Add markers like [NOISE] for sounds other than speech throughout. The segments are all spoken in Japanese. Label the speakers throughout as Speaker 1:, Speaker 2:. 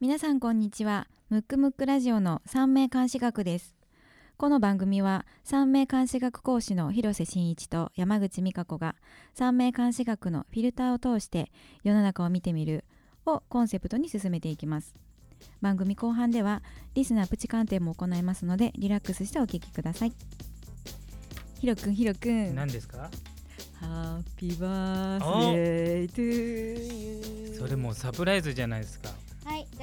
Speaker 1: 皆さんこんにちは。ムックムックラジオの三名監視学です。この番組は三名監視学講師の広瀬真一と山口美香子が三名監視学のフィルターを通して世の中を見てみるをコンセプトに進めていきます。番組後半ではリスナープチ鑑定も行いますのでリラックスしてお聞きください。ひろくんひろくん
Speaker 2: 何ですか？
Speaker 1: ハッピーバースデートゥーユー
Speaker 2: それもうサプライズじゃないですか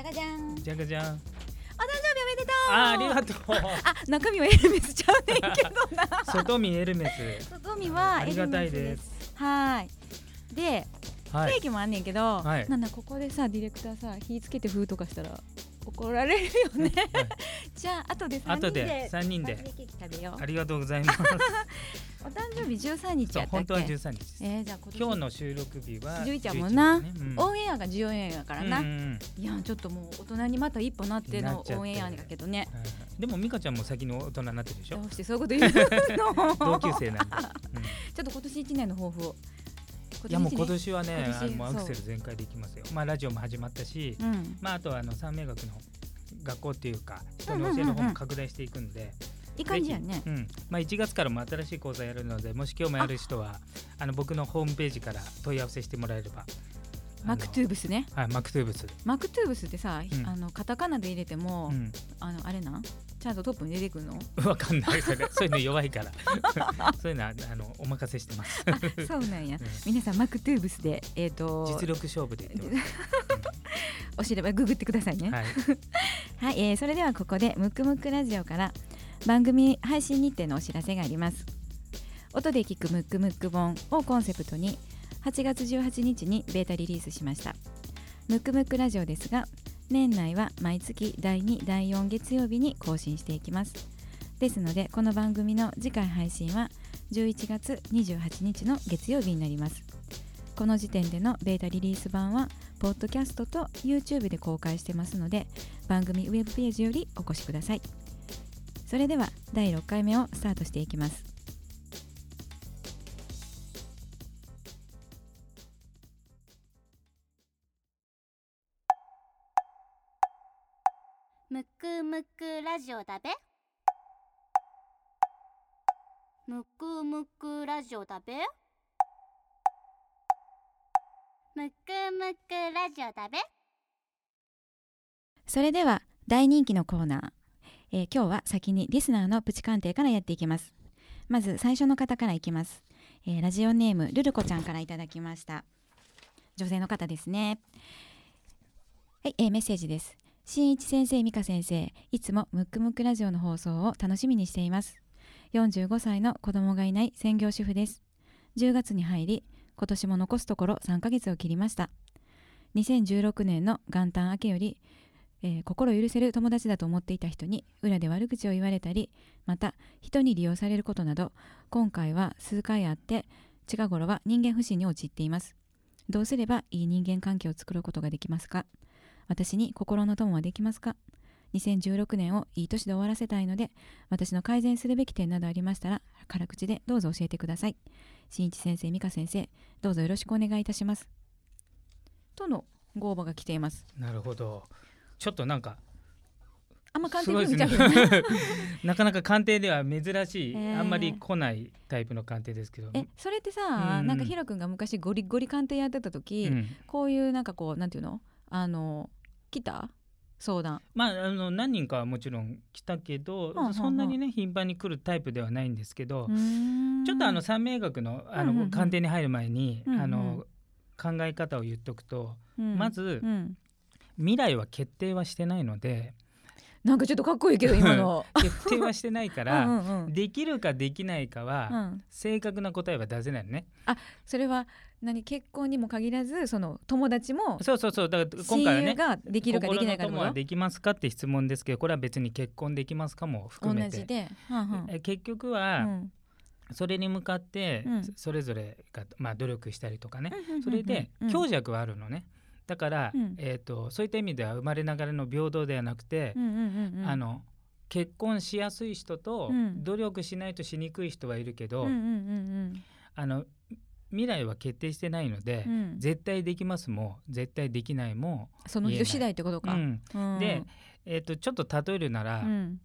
Speaker 1: ゃがじゃん。
Speaker 2: じゃがじゃん。
Speaker 1: お誕生日おめでとう。
Speaker 2: あありがとう。
Speaker 1: あ中身はエルメスちゃうねんけどな。[LAUGHS]
Speaker 2: 外見エルメス。
Speaker 1: 外見は
Speaker 2: ありがたいです。
Speaker 1: はい。で、
Speaker 2: はい。
Speaker 1: ケーキもあんねんけど、
Speaker 2: はい。
Speaker 1: なんだここでさディレクターさ火つけて封とかしたら怒られるよね。
Speaker 2: はい。[LAUGHS]
Speaker 1: じゃあ後で3人
Speaker 2: 後
Speaker 1: で
Speaker 2: で三人で。
Speaker 1: 食べよう。
Speaker 2: ありがとうございます。[LAUGHS]
Speaker 1: お誕生日13日や
Speaker 2: 本当は13日です。
Speaker 1: えー、じゃあ今
Speaker 2: 日の収録日は
Speaker 1: 11やもんな。
Speaker 2: 11ね。うん。
Speaker 1: オンエアが14円やからな、
Speaker 2: うんうんうん。
Speaker 1: いやちょっともう大人にまた一歩なってのオンエアだけどね。
Speaker 2: はいでも美香ちゃんも先に大人になってるでしょ？[LAUGHS]
Speaker 1: どうしてそういうこと言うの。
Speaker 2: 同級生なんで、
Speaker 1: ちょっと今年1年の抱負を。
Speaker 2: うんいやもう今
Speaker 1: 一
Speaker 2: 年はねあのもう。アクセル全開でいきますよ。まあラジオも始まったし、
Speaker 1: 年うん。
Speaker 2: まああとはあの三名学の学校っていうか人の教えの方も拡大していくんで、
Speaker 1: いい感じやね。
Speaker 2: うん。まあ、1月からも新しい講座やるのでもし興味ある人はあの僕のホームページから問い合わせしてもらえれば
Speaker 1: マクトゥーブスね。
Speaker 2: はいマクトゥーブス、
Speaker 1: マクトゥーブスってさ、
Speaker 2: うん。
Speaker 1: あのカタカナで入れても、
Speaker 2: うん、
Speaker 1: あのあれなん？ちゃんとトップに出てくるの？
Speaker 2: わかんない。それそういうの弱いから。[LAUGHS] そういうのはあのお任せしてます。
Speaker 1: あ [LAUGHS] そうなんや。
Speaker 2: うん。
Speaker 1: 皆さんマクトゥーブスでえっ、と
Speaker 2: 実力勝負で [LAUGHS]
Speaker 1: お知ればググってくださいね。
Speaker 2: はい、
Speaker 1: はい、えーそれではここでムクムクラジオから番組配信日程のお知らせがあります。音で聞くムックムック本をコンセプトに8月18日にベータリリースしました。ムックムックラジオですが年内は毎月第2第4月曜日に更新していきます。ですのでこの番組の次回配信は11月28日の月曜日になります。この時点でのベータリリース版はポッドキャストと YouTube で公開してますので番組ウェブページよりお越しください。それでは第6回目をスタートしていきます。
Speaker 3: くむくラジオだべ。むくむくラジオだべ。むくむくラジオだべ。
Speaker 1: それでは大人気のコーナー、えー今日は先にリスナーのプチ鑑定からやっていきます。まず最初の方からいきます、えーラジオネームルルコちゃんからいただきました。女性の方ですね。はい、えーメッセージです。新一先生美香先生いつもムックムックラジオの放送を楽しみにしています。45歳の子供がいない専業主婦です。10月に入り今年も残すところ3ヶ月を切りました。2016年の元旦明けより、えー心許せる友達だと思っていた人に裏で悪口を言われたりまた人に利用されることなど今回は数回あって近頃は人間不信に陥っています。どうすればいい人間関係を作ることができますか？私に心の友はできますか？2016年をいい年で終わらせたいので私の改善するべき点などありましたら辛口でどうぞ教えてください。新一先生美香先生どうぞよろしくお願いいたします。とのご応募が来ています。
Speaker 2: なるほど。ちょっとなんか
Speaker 1: あんま鑑定
Speaker 2: ですね
Speaker 1: ゃうけどね。[LAUGHS]
Speaker 2: なかなか鑑定では珍しい、
Speaker 1: えー。
Speaker 2: あんまり来ないタイプの鑑定ですけど。
Speaker 1: えそれってさ、
Speaker 2: うん。
Speaker 1: なんかヒロ君が昔ゴリゴリ鑑定やってた時、
Speaker 2: うん。
Speaker 1: こういうなんかこうなんていうの？あの来た？相談。
Speaker 2: まああの何人かはもちろん来たけど、
Speaker 1: はあはあ
Speaker 2: そんなにね頻繁に来るタイプではないんですけど、ちょっとあの三名学のあの、
Speaker 1: うんうんうん。
Speaker 2: 鑑定に入る前に、
Speaker 1: うんうん。
Speaker 2: あの考え方を言っとくと、
Speaker 1: うん。
Speaker 2: まず、
Speaker 1: うん。
Speaker 2: 未来は決定はしてないので
Speaker 1: なんかちょっとかっこいいけど今の。
Speaker 2: 決定はしてないから [LAUGHS]
Speaker 1: うん
Speaker 2: できるかできないかは、
Speaker 1: うん。
Speaker 2: 正確な答えは出せないのね。
Speaker 1: それは何結婚にも限らずその友達も
Speaker 2: そうそうそう。だから今
Speaker 1: 親
Speaker 2: 回はね
Speaker 1: 友ができるかできないか
Speaker 2: の。友はできますかって質問ですけどこれは別に結婚できますかも
Speaker 1: と
Speaker 2: 含めて。
Speaker 1: 同じで、はんはん。
Speaker 2: え結局
Speaker 1: う
Speaker 2: は
Speaker 1: ん。
Speaker 2: それに向かって
Speaker 1: うん。
Speaker 2: それぞれが、まあ、努力したりとかね。それで
Speaker 1: うん。
Speaker 2: 強弱はあるのねだから、
Speaker 1: うん。
Speaker 2: えー、とそういった意味では生まれながらの平等ではなくて
Speaker 1: う、んうんうんうん。
Speaker 2: あの結婚しやすい人と
Speaker 1: うん。
Speaker 2: 努力しないとしにくい人はいるけど、
Speaker 1: うんうんうん
Speaker 2: あの未来は決定してないので、
Speaker 1: うん。
Speaker 2: 絶対できますも絶対できないも、
Speaker 1: その人次第ってことか、
Speaker 2: うん。
Speaker 1: うん。
Speaker 2: で、えー、とちょっと例えるなら、
Speaker 1: うん。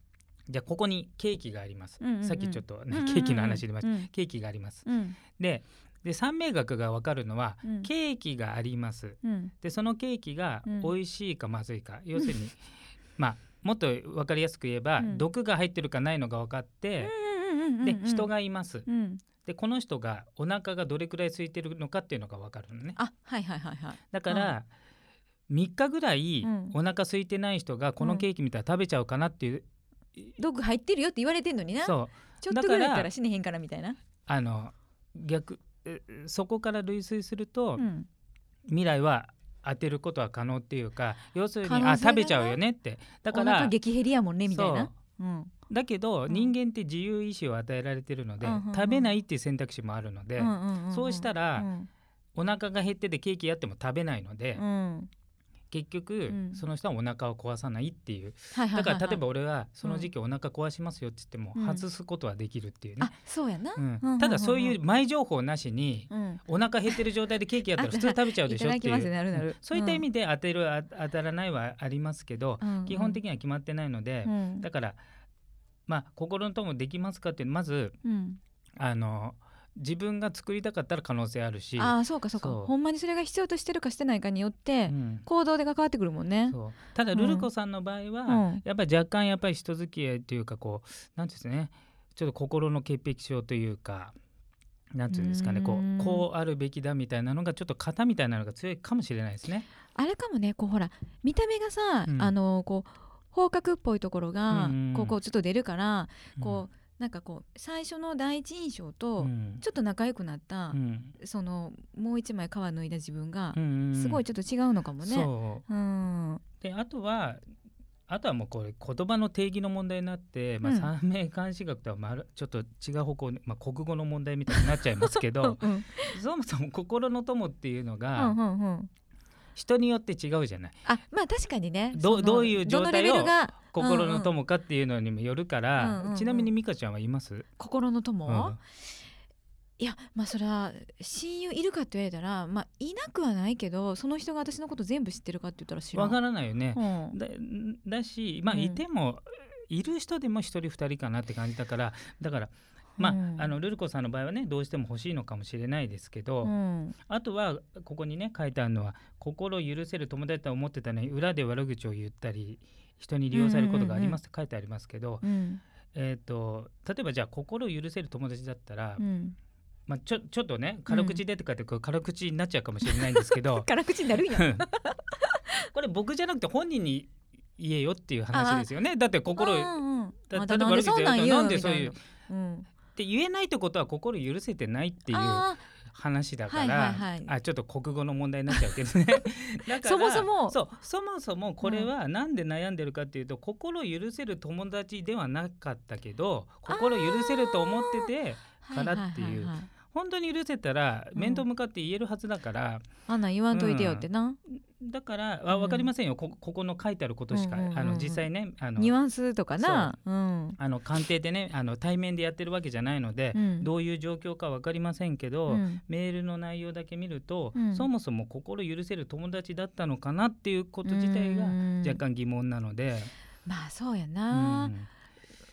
Speaker 2: じゃあここにケーキがあります、
Speaker 1: うんうんうん。
Speaker 2: さっきちょっと、ね
Speaker 1: うんうんうん。
Speaker 2: ケーキの話出ました、
Speaker 1: うん。
Speaker 2: ケーキがあります。
Speaker 1: うん。
Speaker 2: でで三名学が分かるのは、
Speaker 1: うん。
Speaker 2: ケーキがあります。
Speaker 1: うん。
Speaker 2: でそのケーキが
Speaker 1: うん。
Speaker 2: 美味しいかまずいか、要するに [LAUGHS] まあもっと分かりやすく言えば、
Speaker 1: うん。
Speaker 2: 毒が入ってるかないのが分かって、で人がいます。
Speaker 1: うん。
Speaker 2: でこの人がお腹がどれくらい空いてるのかっていうのが分かるのね。
Speaker 1: あはいはいはいはい。
Speaker 2: だから、3日ぐらい
Speaker 1: うん。
Speaker 2: お腹空いてない人がこのケーキ見たら食べちゃうかなっていう、
Speaker 1: 毒入ってるよって言われてんのにな。
Speaker 2: そう。
Speaker 1: ちょっとぐらい
Speaker 2: からら
Speaker 1: 死ねへんからみたいな、
Speaker 2: あの逆えそこから類推すると、
Speaker 1: うん、
Speaker 2: 未来は当てることは可能っていうか要するに
Speaker 1: ね
Speaker 2: あ食べちゃうよねって。だから
Speaker 1: 激減りやもんねみたいな。う。ん。
Speaker 2: だけど、
Speaker 1: うん。
Speaker 2: 人間って自由意志を与えられてるので、
Speaker 1: うんうんうん。
Speaker 2: 食べないっていう選択肢もあるので、
Speaker 1: うんうんうんうん。
Speaker 2: そうしたら
Speaker 1: うん。
Speaker 2: お腹が減っててケーキやっても食べないので、
Speaker 1: うん
Speaker 2: 結局、
Speaker 1: うん。
Speaker 2: その人はお腹を壊さないっていう。だから例えば俺はその時期お腹壊しますよって言っても
Speaker 1: うん。
Speaker 2: 外すことはできるっていうね。
Speaker 1: あ、そうやな、
Speaker 2: ただそういう前情報なしに
Speaker 1: うん。
Speaker 2: お腹減ってる状態でケーキやったら普通食べちゃうでしょっていう。
Speaker 1: なるなる。
Speaker 2: そういった意味で当てるあ当たらないはありますけど、
Speaker 1: うん。
Speaker 2: 基本的には決まってないので、
Speaker 1: うん。
Speaker 2: だからまあ心の友できますかっていうのまず
Speaker 1: うん。
Speaker 2: あの自分が作りたかったら可能性あるし、
Speaker 1: ああそうかそうか。ほんまにそれが必要としてるかしてないかによって、
Speaker 2: うん。
Speaker 1: 行動で関わってくるもんね。
Speaker 2: そう。ただルルコさんの場合は、
Speaker 1: うん。
Speaker 2: やっぱり若干やっぱり人付き合いというかこうなんですねちょっと心の潔癖症というかなんていうんですかねこ
Speaker 1: う
Speaker 2: こうあるべきだみたいなのがちょっと型みたいなのが強いかもしれないですね。
Speaker 1: あれかもねこうほら見た目がさ、
Speaker 2: うん。
Speaker 1: あのこう方角っぽいところが、こうこうちょっと出るから、こうなんかこう最初の第一印象と、
Speaker 2: うん。
Speaker 1: ちょっと仲良くなった、
Speaker 2: うん。
Speaker 1: そのもう一枚皮脱いだ自分が
Speaker 2: う、んうん
Speaker 1: すごいちょっと違うのかもね。
Speaker 2: そう。
Speaker 1: うん。
Speaker 2: であとはあとはもうこれ言葉の定義の問題になって、まあ、
Speaker 1: うん
Speaker 2: 三名監視学とはまるちょっと違う方向に、まあ、国語の問題みたいになっちゃいますけど [LAUGHS]
Speaker 1: うん
Speaker 2: そもそも心の友っていうの
Speaker 1: う
Speaker 2: が
Speaker 1: んうんうん
Speaker 2: 人によって違うじゃない。
Speaker 1: あまあ確かにね。
Speaker 2: どどういう状態を心の友かっていうのにもよるから、
Speaker 1: うんうんうん
Speaker 2: ちなみに美香ちゃんはいます、
Speaker 1: 心の友、
Speaker 2: うん。
Speaker 1: いやまあそれは親友いるかって言われたらまあいなくはないけどその人が私のこと全部知ってるかって言ったら知らん。
Speaker 2: わからないよね。
Speaker 1: うん。
Speaker 2: だだしまあ
Speaker 1: うん。
Speaker 2: いても、いる人でも一人二人かなって感じだからだからまあ、
Speaker 1: うん。
Speaker 2: あのルルコさんの場合はねどうしても欲しいのかもしれないですけど、
Speaker 1: うん。
Speaker 2: あとはここにね書いてあるのは心を許せる友達とは思ってたのに裏で悪口を言ったり人に利用されることがありますって書いてありますけど、
Speaker 1: うん。
Speaker 2: えー、と例えばじゃあ心を許せる友達だったら、
Speaker 1: うん。
Speaker 2: まあ、ちょちょっとね軽口でとかってこう軽口になっちゃうかもしれないんですけど [LAUGHS]
Speaker 1: 辛口になるんや。[LAUGHS]
Speaker 2: これ僕じゃなくて本人に言えよっていう話ですよね。だって心
Speaker 1: うんうん
Speaker 2: だ
Speaker 1: またなんでそんなん
Speaker 2: でそういう
Speaker 1: うん
Speaker 2: て言えないってことは心許せてないっていう
Speaker 1: あ
Speaker 2: 話だから、あちょっと国語の問題になっちゃうけどね。[LAUGHS] だから
Speaker 1: そもそも。
Speaker 2: そうそもそもこれはなんで悩んでるかっていうと、心許せる友達ではなかったけど心許せると思ってて
Speaker 1: ー。
Speaker 2: からっていう
Speaker 1: はははは
Speaker 2: 本当に許せたら
Speaker 1: うん。
Speaker 2: 面と向かって言えるはずだから、
Speaker 1: あんなん言わんといてよってな、
Speaker 2: だからあ分かりませんよ、こここの書いてあることしか、
Speaker 1: うんうんうん。うん
Speaker 2: あの実際ねあの
Speaker 1: ニュアンスとかな。う。ん。
Speaker 2: あの鑑定でねあの対面でやってるわけじゃないので、
Speaker 1: うん。
Speaker 2: どういう状況か分かりませんけど、
Speaker 1: うん。
Speaker 2: メールの内容だけ見ると、
Speaker 1: うん。
Speaker 2: そもそも心許せる友達だったのかなっていうこと自体が
Speaker 1: うん。
Speaker 2: 若干疑問なので、
Speaker 1: まあそうや
Speaker 2: う
Speaker 1: な、
Speaker 2: ん。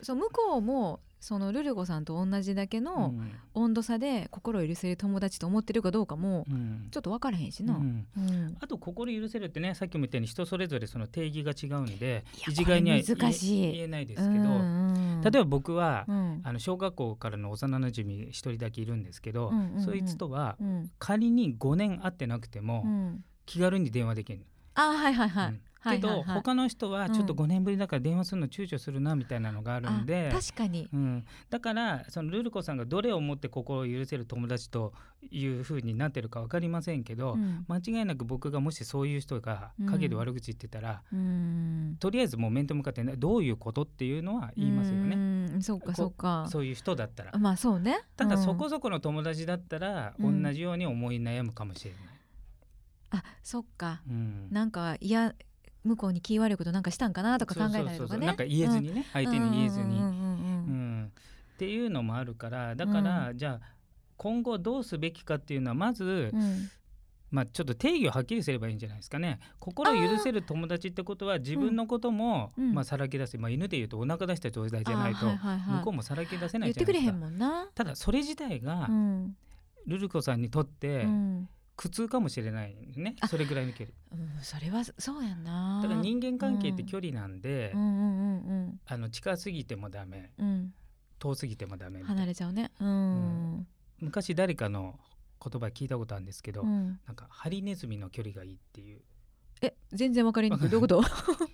Speaker 1: そう向こうもそのルルゴさんと同じだけの温度差で心を許せる友達と思ってるかどうかも
Speaker 2: うん。
Speaker 1: ちょっと分からへんしな、
Speaker 2: あと心許せるってねさっきも言ったように人それぞれその定義が違うんで一概には
Speaker 1: 難しい。
Speaker 2: 言えないですけど、
Speaker 1: うんうん
Speaker 2: 例えば僕は、
Speaker 1: うん。
Speaker 2: あの小学校からの幼なじみ一人だけいるんですけど、
Speaker 1: うんうんうん。
Speaker 2: そいつとは
Speaker 1: うん。
Speaker 2: 仮に5年会ってなくても、
Speaker 1: うん。
Speaker 2: 気軽に電話できる、
Speaker 1: あはいはいはい、
Speaker 2: うん
Speaker 1: はいはいはい。
Speaker 2: けど他の人はちょっと
Speaker 1: うん
Speaker 2: 5年ぶりだから電話するの躊躇するなみたいなのがあるんで、
Speaker 1: あ確かに。
Speaker 2: うん、だからそのルルコさんがどれをもって心を許せる友達というふうになってるか分かりませんけど、
Speaker 1: うん。
Speaker 2: 間違いなく僕がもしそういう人が陰で悪口言ってたら、
Speaker 1: うん。
Speaker 2: とりあえずもう面と向かってねどういうことっていうのは言いますよね、
Speaker 1: うんそうかそうか。
Speaker 2: そういう人だったら。
Speaker 1: まあそうね。
Speaker 2: ただ
Speaker 1: うん。
Speaker 2: そこそこの友達だったら
Speaker 1: うん。
Speaker 2: 同じように思い悩むかもしれない。
Speaker 1: あそっか。
Speaker 2: うん。
Speaker 1: なんかいや向こうに気悪いことなんかしたんかなとか考えたりとかね。
Speaker 2: なんか言えずにね、相手に言えずに、
Speaker 1: うんうんうんうん
Speaker 2: うん。っていうのもあるからだから、じゃあ今後どうすべきかっていうのはまず、
Speaker 1: うん。
Speaker 2: まあ、ちょっと定義をはっきりすればいいんじゃないですかね。心を許せる友達ってことは自分のことも、
Speaker 1: うん。
Speaker 2: まあ、さらけ出せ、まあ、犬でいうとお腹出した状態じゃないと、
Speaker 1: あーはいはいはい。
Speaker 2: 向こうもさらけ出せない
Speaker 1: 言ってくれへ
Speaker 2: じゃないですか。
Speaker 1: んもんな。
Speaker 2: ただそれ自体が、
Speaker 1: うん。
Speaker 2: ルル子さんにとって
Speaker 1: うん
Speaker 2: 苦痛かもしれないね、
Speaker 1: あ
Speaker 2: それぐらいの距離。
Speaker 1: うん、それはそうやんな。
Speaker 2: だから人間関係って距離なんで、あの近すぎてもダメ。
Speaker 1: うん。うん
Speaker 2: 遠すぎてもダメ
Speaker 1: 離れちゃうね。うん。
Speaker 2: ん。昔誰かの言葉聞いたことあるんですけど、
Speaker 1: うん。
Speaker 2: なんかハリネズミの距離がいいっていう。
Speaker 1: え全然わかりにくい。どういうこと？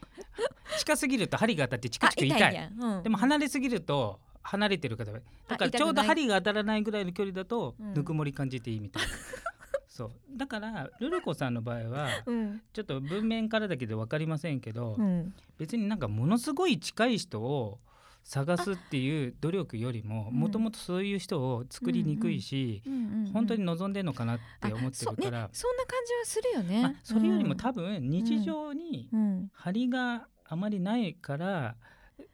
Speaker 1: [LAUGHS]
Speaker 2: 近すぎると針が当たってチクチク痛い。
Speaker 1: あやん。うん。
Speaker 2: でも離れすぎると離れてる方がだからちょうど針が当たらないぐらいの距離だと
Speaker 1: うん。
Speaker 2: ぬくもり感じていいみたいな、そう。だからルル子さんの場合は
Speaker 1: うん。
Speaker 2: ちょっと文面からだけで分かりませんけど、
Speaker 1: うん。
Speaker 2: 別になんかものすごい近い人を探すっていう努力よりも
Speaker 1: うん。
Speaker 2: もともとそういう人を作りにくいし、本当に望んでるのかなって思ってるから。
Speaker 1: ね、そんな感じはするよね。
Speaker 2: まあ、それよりも
Speaker 1: 分、
Speaker 2: 多分日常に
Speaker 1: うん。
Speaker 2: 張りがあまりないから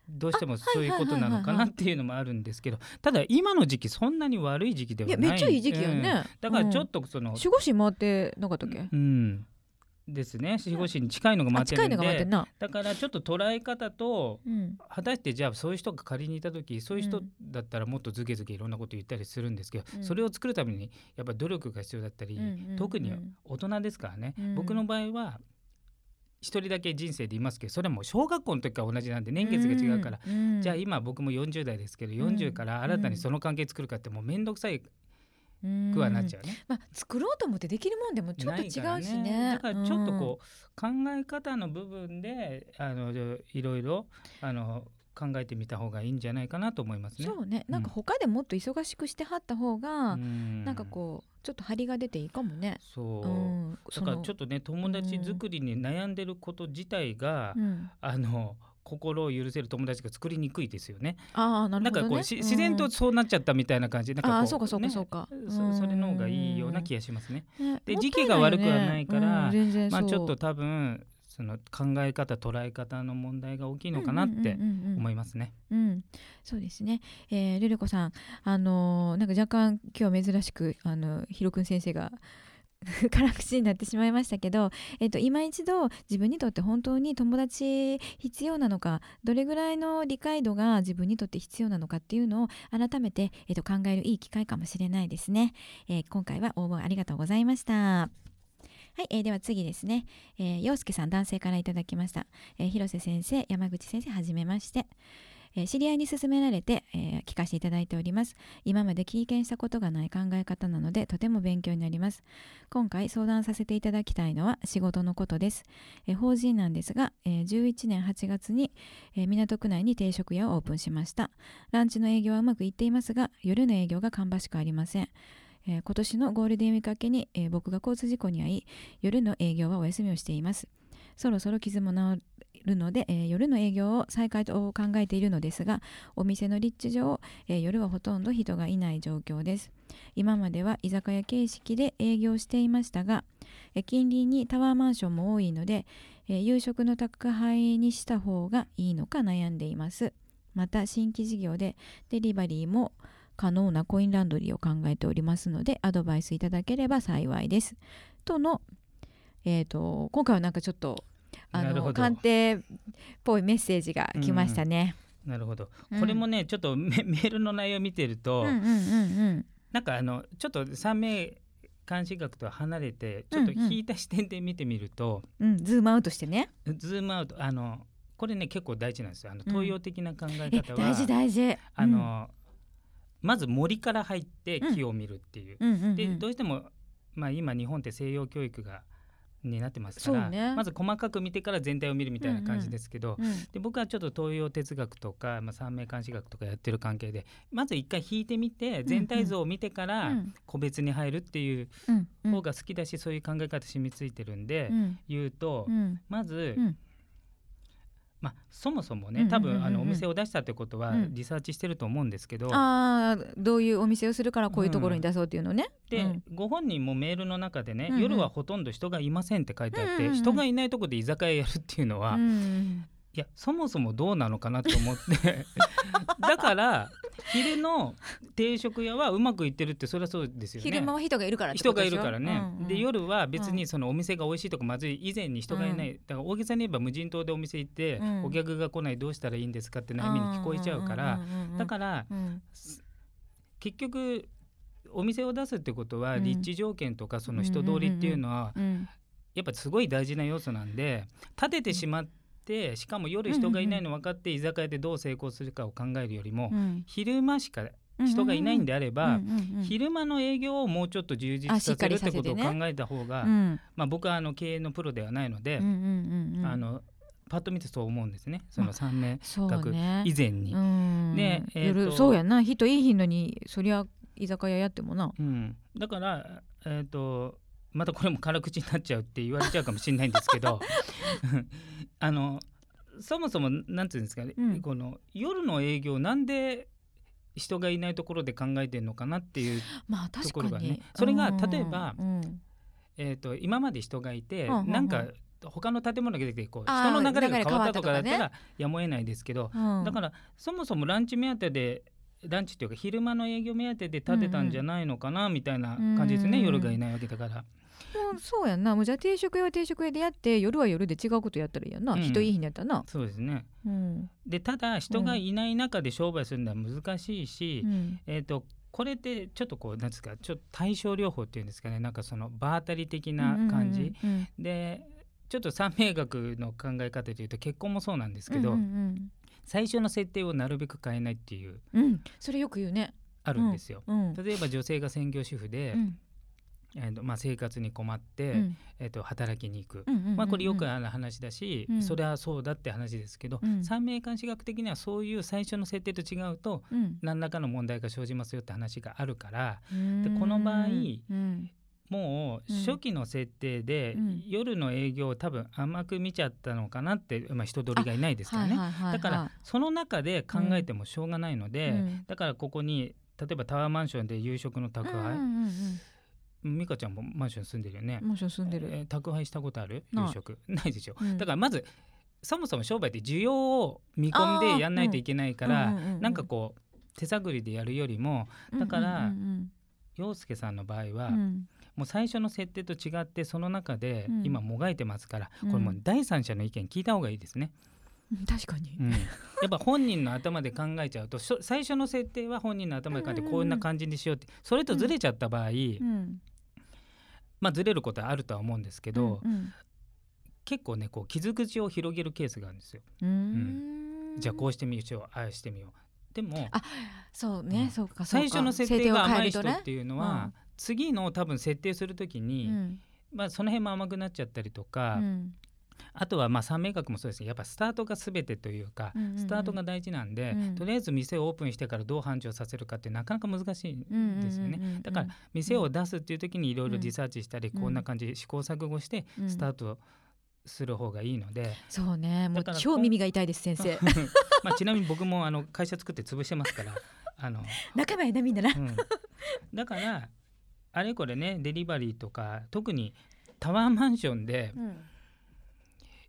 Speaker 2: どうしてもそういうことなのかなっていうのもあるんですけどただ今の時期そんなに悪い時期ではいない。
Speaker 1: やめっちゃいい時期よ
Speaker 2: うん。
Speaker 1: ね。
Speaker 2: だからちょっ
Speaker 1: と
Speaker 2: とその、
Speaker 1: 守護神回ってなかったっけ？
Speaker 2: うん。ですね。守護神に近いのが
Speaker 1: あ近い
Speaker 2: 待ってるんで。だからちょっと捉え方と
Speaker 1: うん。
Speaker 2: 果たしてじゃあそういう人が仮にいた時そういう人
Speaker 1: うん
Speaker 2: だったらもっとズケズケいろんなこと言ったりするんですけど、
Speaker 1: うん。
Speaker 2: それを作るためにやっぱり努力が必要だったり、
Speaker 1: うんうんうん。
Speaker 2: 特に大人ですからね、
Speaker 1: うん。
Speaker 2: 僕の場合は一人だけ人生でいますけどそれはもう小学校の時から同じなんで年月が違うから、
Speaker 1: うん
Speaker 2: じゃあ今僕も40代ですけど40から新たにその関係作るかってもう面倒くさい
Speaker 1: うん
Speaker 2: くはなっちゃうね。
Speaker 1: まあ作ろうと思ってできるもんでもちょっと違うし
Speaker 2: ないから
Speaker 1: ね。
Speaker 2: だからちょっとこう、考え方の部分であのいろいろあの考えてみた方がいいんじゃないかなと思います
Speaker 1: うん、
Speaker 2: ね。
Speaker 1: そうね。なんか他でもっと忙しくしてはった方が、
Speaker 2: うん
Speaker 1: なんかこうちょっと張りが出ていいかもね。
Speaker 2: そう、
Speaker 1: うん、
Speaker 2: だからちょっ
Speaker 1: と、
Speaker 2: とね友達作りに悩んでること自体が、
Speaker 1: うん、
Speaker 2: あの心を許せる友達が作りにくいですよね。
Speaker 1: ああなるほどね。
Speaker 2: なんかこうし自然とそうなっちゃったみたいな感じ、なんかこ
Speaker 1: ああそうかそうか
Speaker 2: ね
Speaker 1: そうか。
Speaker 2: そそれの方がいいような気がしますね。
Speaker 1: ね
Speaker 2: で時期が悪くはないから
Speaker 1: うん
Speaker 2: まあちょっと多分その考え方捉え方の問題が大きいのかなって思いますね。
Speaker 1: うんうん、そうですね。えー、ルル子さん、あのーなんか若干今日珍しくあのひろくん先生が [LAUGHS] 辛口になってしまいましたけど、えっと今一度自分にとって本当に友達必要なのか、どれぐらいの理解度が自分にとって必要なのかっていうのを改めてえっと考えるいい機会かもしれないですね。えー今回は応募ありがとうございました。はい、えーでは次ですね、えー、陽介さん男性からいただきました、えー広瀬先生山口先生はじめまして、えー知り合いに勧められて、え聞かせていただいております。今まで経験したことがない考え方なのでとても勉強になります。今回相談させていただきたいのは仕事のことです、え法人なんですが、えー11年8月に、え港区内に定食屋をオープンしました。ランチの営業はうまくいっていますが夜の営業が芳しくありません。えー今年のゴールデンウィーク明けに、えー僕が交通事故に遭い夜の営業はお休みをしています。そろそろ傷も治るので、えー夜の営業を再開と考えているのですがお店の立地上、え夜はほとんど人がいない状況です。今までは居酒屋形式で営業していましたが、え近隣にタワーマンションも多いので、え夕食の宅配にした方がいいのか悩んでいます。また新規事業でデリバリーも可能なコインランドリーを考えておりますのでアドバイスいただければ幸いです。との、えー、と今回はなんかちょっとあの鑑定っぽいメッセージが来ましたね。
Speaker 2: なるほど。
Speaker 1: うん
Speaker 2: これもねちょっとメメールの内容を見てると、
Speaker 1: うんうんうん
Speaker 2: なんかあのちょっと三名監視学とは離れてちょっと引いた視点で見てみると、
Speaker 1: うん、うん、ズームアウトしてね。
Speaker 2: ズームアウトあのこれね結構大事なんですよ。あの
Speaker 1: うん
Speaker 2: 東洋的な考え
Speaker 1: え
Speaker 2: 方は、
Speaker 1: 大事大事。
Speaker 2: あの、まず森から入って木を見るっていう。
Speaker 1: うんうんうんうん、
Speaker 2: でどうしてもまあ今日本って西洋教育がになってますから、
Speaker 1: ね。
Speaker 2: まず細かく見てから全体を見るみたいな感じですけど、
Speaker 1: うん
Speaker 2: で僕はちょっと東洋哲学とか、まあ、三名監視学とかやってる関係でまず一回引いてみて全体像を見てから
Speaker 1: うん。
Speaker 2: 個別に入るっていう
Speaker 1: うんうん。
Speaker 2: 方が好きだし、そういう考え方染みついてるんで、
Speaker 1: うん。
Speaker 2: 言うと、
Speaker 1: うん。
Speaker 2: まず、
Speaker 1: うん
Speaker 2: まあ、そもそも
Speaker 1: うんうんうんうん。
Speaker 2: ね多分あのお店を出したってことは
Speaker 1: うん。
Speaker 2: リサーチしてると思うんですけど、
Speaker 1: ああどういうお店をするからこういうところに出そうっていうのね。
Speaker 2: で、
Speaker 1: うん。
Speaker 2: ご本人もメールの中でね、
Speaker 1: うんうん。
Speaker 2: 夜はほとんど人がいませんって書いてあって、
Speaker 1: うんうん。うん
Speaker 2: 人がいないとこで居酒屋やるっていうのは、
Speaker 1: うん。
Speaker 2: いやそもそもどうなのかなと思って。[LAUGHS] だから昼の定食屋はうまくいってるってそれはそうですよね。
Speaker 1: 昼間は人がいるから
Speaker 2: 人がいるからね、
Speaker 1: うんうん
Speaker 2: で夜は別にそのお店が美味しいとかまずい以前に人がいない、
Speaker 1: う
Speaker 2: だから大げさに言えば無人島でお店行って、
Speaker 1: うん。
Speaker 2: お客が来ないどうしたらいいんですかって悩みに聞こえちゃうから、だから
Speaker 1: ら、うん。
Speaker 2: 結局お店を出すってことは
Speaker 1: うん。
Speaker 2: 立地条件とかその人通りっていうのは
Speaker 1: うん。
Speaker 2: やっぱすごい大事な要素なんで立ててしまってしかも夜人がいないの分かって居酒屋でどう成功するかを考えるよりも
Speaker 1: うん。
Speaker 2: 昼間しか人がいないんであれば昼間の営業をもうちょっと充実させるってことを考えた方が
Speaker 1: うん。
Speaker 2: まあ僕はあの経営のプロではないのであのパッと見てそう思うんですね。その3年
Speaker 1: そうね。
Speaker 2: 以前に。
Speaker 1: うん。
Speaker 2: でえー
Speaker 1: そうやな。人いい日のにそりゃ居酒屋やってもな。
Speaker 2: うん、だから、えー、とまたこれも辛口になっちゃうって言われちゃうかもしれないんですけど [LAUGHS] あのそもそもなんていうんですかね、
Speaker 1: うん。
Speaker 2: この夜の営業なんで人がいないところで考えてるのかなっていう、ところが
Speaker 1: かに
Speaker 2: ねそれが
Speaker 1: うん。
Speaker 2: 例えば
Speaker 1: うん。
Speaker 2: えー、と今まで人がいて、
Speaker 1: うん
Speaker 2: なんか他の建物が出てこう人の流れが変わったとかだったらやむを得ないですけど、
Speaker 1: うん。
Speaker 2: だからそもそもランチ目当てでランチっていうか昼間の営業目当てで建てたんじゃないのかなみたいな感じですね、
Speaker 1: うん。
Speaker 2: 夜がいないわけだから。
Speaker 1: もうそうやんな。もうじゃあ定食屋は定食屋でやって夜は夜で違うことやったらいいやんな、
Speaker 2: うん。
Speaker 1: 人いい日にやったらな、
Speaker 2: そうですね。
Speaker 1: うん。
Speaker 2: でただ人がいない中で商売するのは難しいし、
Speaker 1: うん。
Speaker 2: えー、とこれってちょっとこうなんですかちょっと対症療法っていうんですかね。なんかその場当たり的な感じ、
Speaker 1: うんうん
Speaker 2: でちょっと三名学の考え方でいうと結婚もそうなんですけど、
Speaker 1: うんうん
Speaker 2: 最初の設定をなるべく変えないっていう
Speaker 1: うん。うんそれよく言うね。
Speaker 2: あるんですよ。
Speaker 1: うん。
Speaker 2: 例えば女性が専業主婦で、
Speaker 1: うん。
Speaker 2: えーとまあ、生活に困って、
Speaker 1: うん。
Speaker 2: えー、と働きに行く、
Speaker 1: うんうんうん
Speaker 2: まあ、これよくある話だし、
Speaker 1: うん。
Speaker 2: それはそうだって話ですけど、
Speaker 1: うん。
Speaker 2: 三名監視学的にはそういう最初の設定と違うと
Speaker 1: うん。
Speaker 2: 何らかの問題が生じますよって話があるから
Speaker 1: うん。
Speaker 2: でこの場合
Speaker 1: うん
Speaker 2: もう
Speaker 1: うん
Speaker 2: 初期の設定で
Speaker 1: うん。
Speaker 2: 夜の営業を多分甘く見ちゃったのかなって、まあ、人通りがいないですからね。だからその中で考えてもしょうがないので、
Speaker 1: うん。
Speaker 2: だからここに例えばタワーマンションで夕食の宅配、
Speaker 1: うんうん
Speaker 2: 美香ちゃんもマンション住んでるよね。
Speaker 1: うん。マンション住んでる、
Speaker 2: えー宅配したことある？夕食。[LAUGHS] ないでしょ、
Speaker 1: うん。
Speaker 2: だからまずそもそも商売って需要を見込んでやんないといけないから、
Speaker 1: うんうんうんうん。
Speaker 2: なんかこう手探りでやるよりもだから
Speaker 1: うん
Speaker 2: 陽介さんの場合は、
Speaker 1: うん。うん
Speaker 2: もう最初の設定と違ってその中で
Speaker 1: うん。
Speaker 2: 今もがいてますから、
Speaker 1: うん。
Speaker 2: これもう第三者の意見聞いた方がいいですね。
Speaker 1: うん。確かに、
Speaker 2: うん、やっぱ本人の頭で考えちゃうと最初の設定は本人の頭で考えて
Speaker 1: うん。うんうん
Speaker 2: こんな感じにしようってそれとずれちゃった場合、
Speaker 1: うん。
Speaker 2: まあずれることはあるとは思うんですけど、
Speaker 1: うん
Speaker 2: 結構ねこう傷口を広げるケースがあるんですよ。
Speaker 1: うん。
Speaker 2: じゃあこうしてみようああしてみよう。でも
Speaker 1: あそうね、
Speaker 2: うん。
Speaker 1: そうか
Speaker 2: 最初の設定が甘い人っていうのは、次の多分設定する時に、
Speaker 1: うん。
Speaker 2: まあ、その辺も甘くなっちゃったりとか、
Speaker 1: うん。
Speaker 2: あとはまあ三名学もそうですね。やっぱスタートが全てというか、
Speaker 1: うんうんうん。
Speaker 2: スタートが大事なんで、
Speaker 1: うん。
Speaker 2: とりあえず店をオープンしてからどう繁盛させるかってなかなか難しいん
Speaker 1: うんうんうんうん
Speaker 2: ですよね。だから店を出すっていう時にいろいろリサーチしたり、
Speaker 1: うん。
Speaker 2: こんな感じで試行錯誤して
Speaker 1: うん。
Speaker 2: スタートする方がいいので、
Speaker 1: そうね。もう超耳が痛いです先生。[LAUGHS]
Speaker 2: まあちなみに僕もあの会社作って潰してますから。あの、
Speaker 1: 仲間やなみんなな。
Speaker 2: うん、だからあれこれねデリバリーとか特にタワーマンションで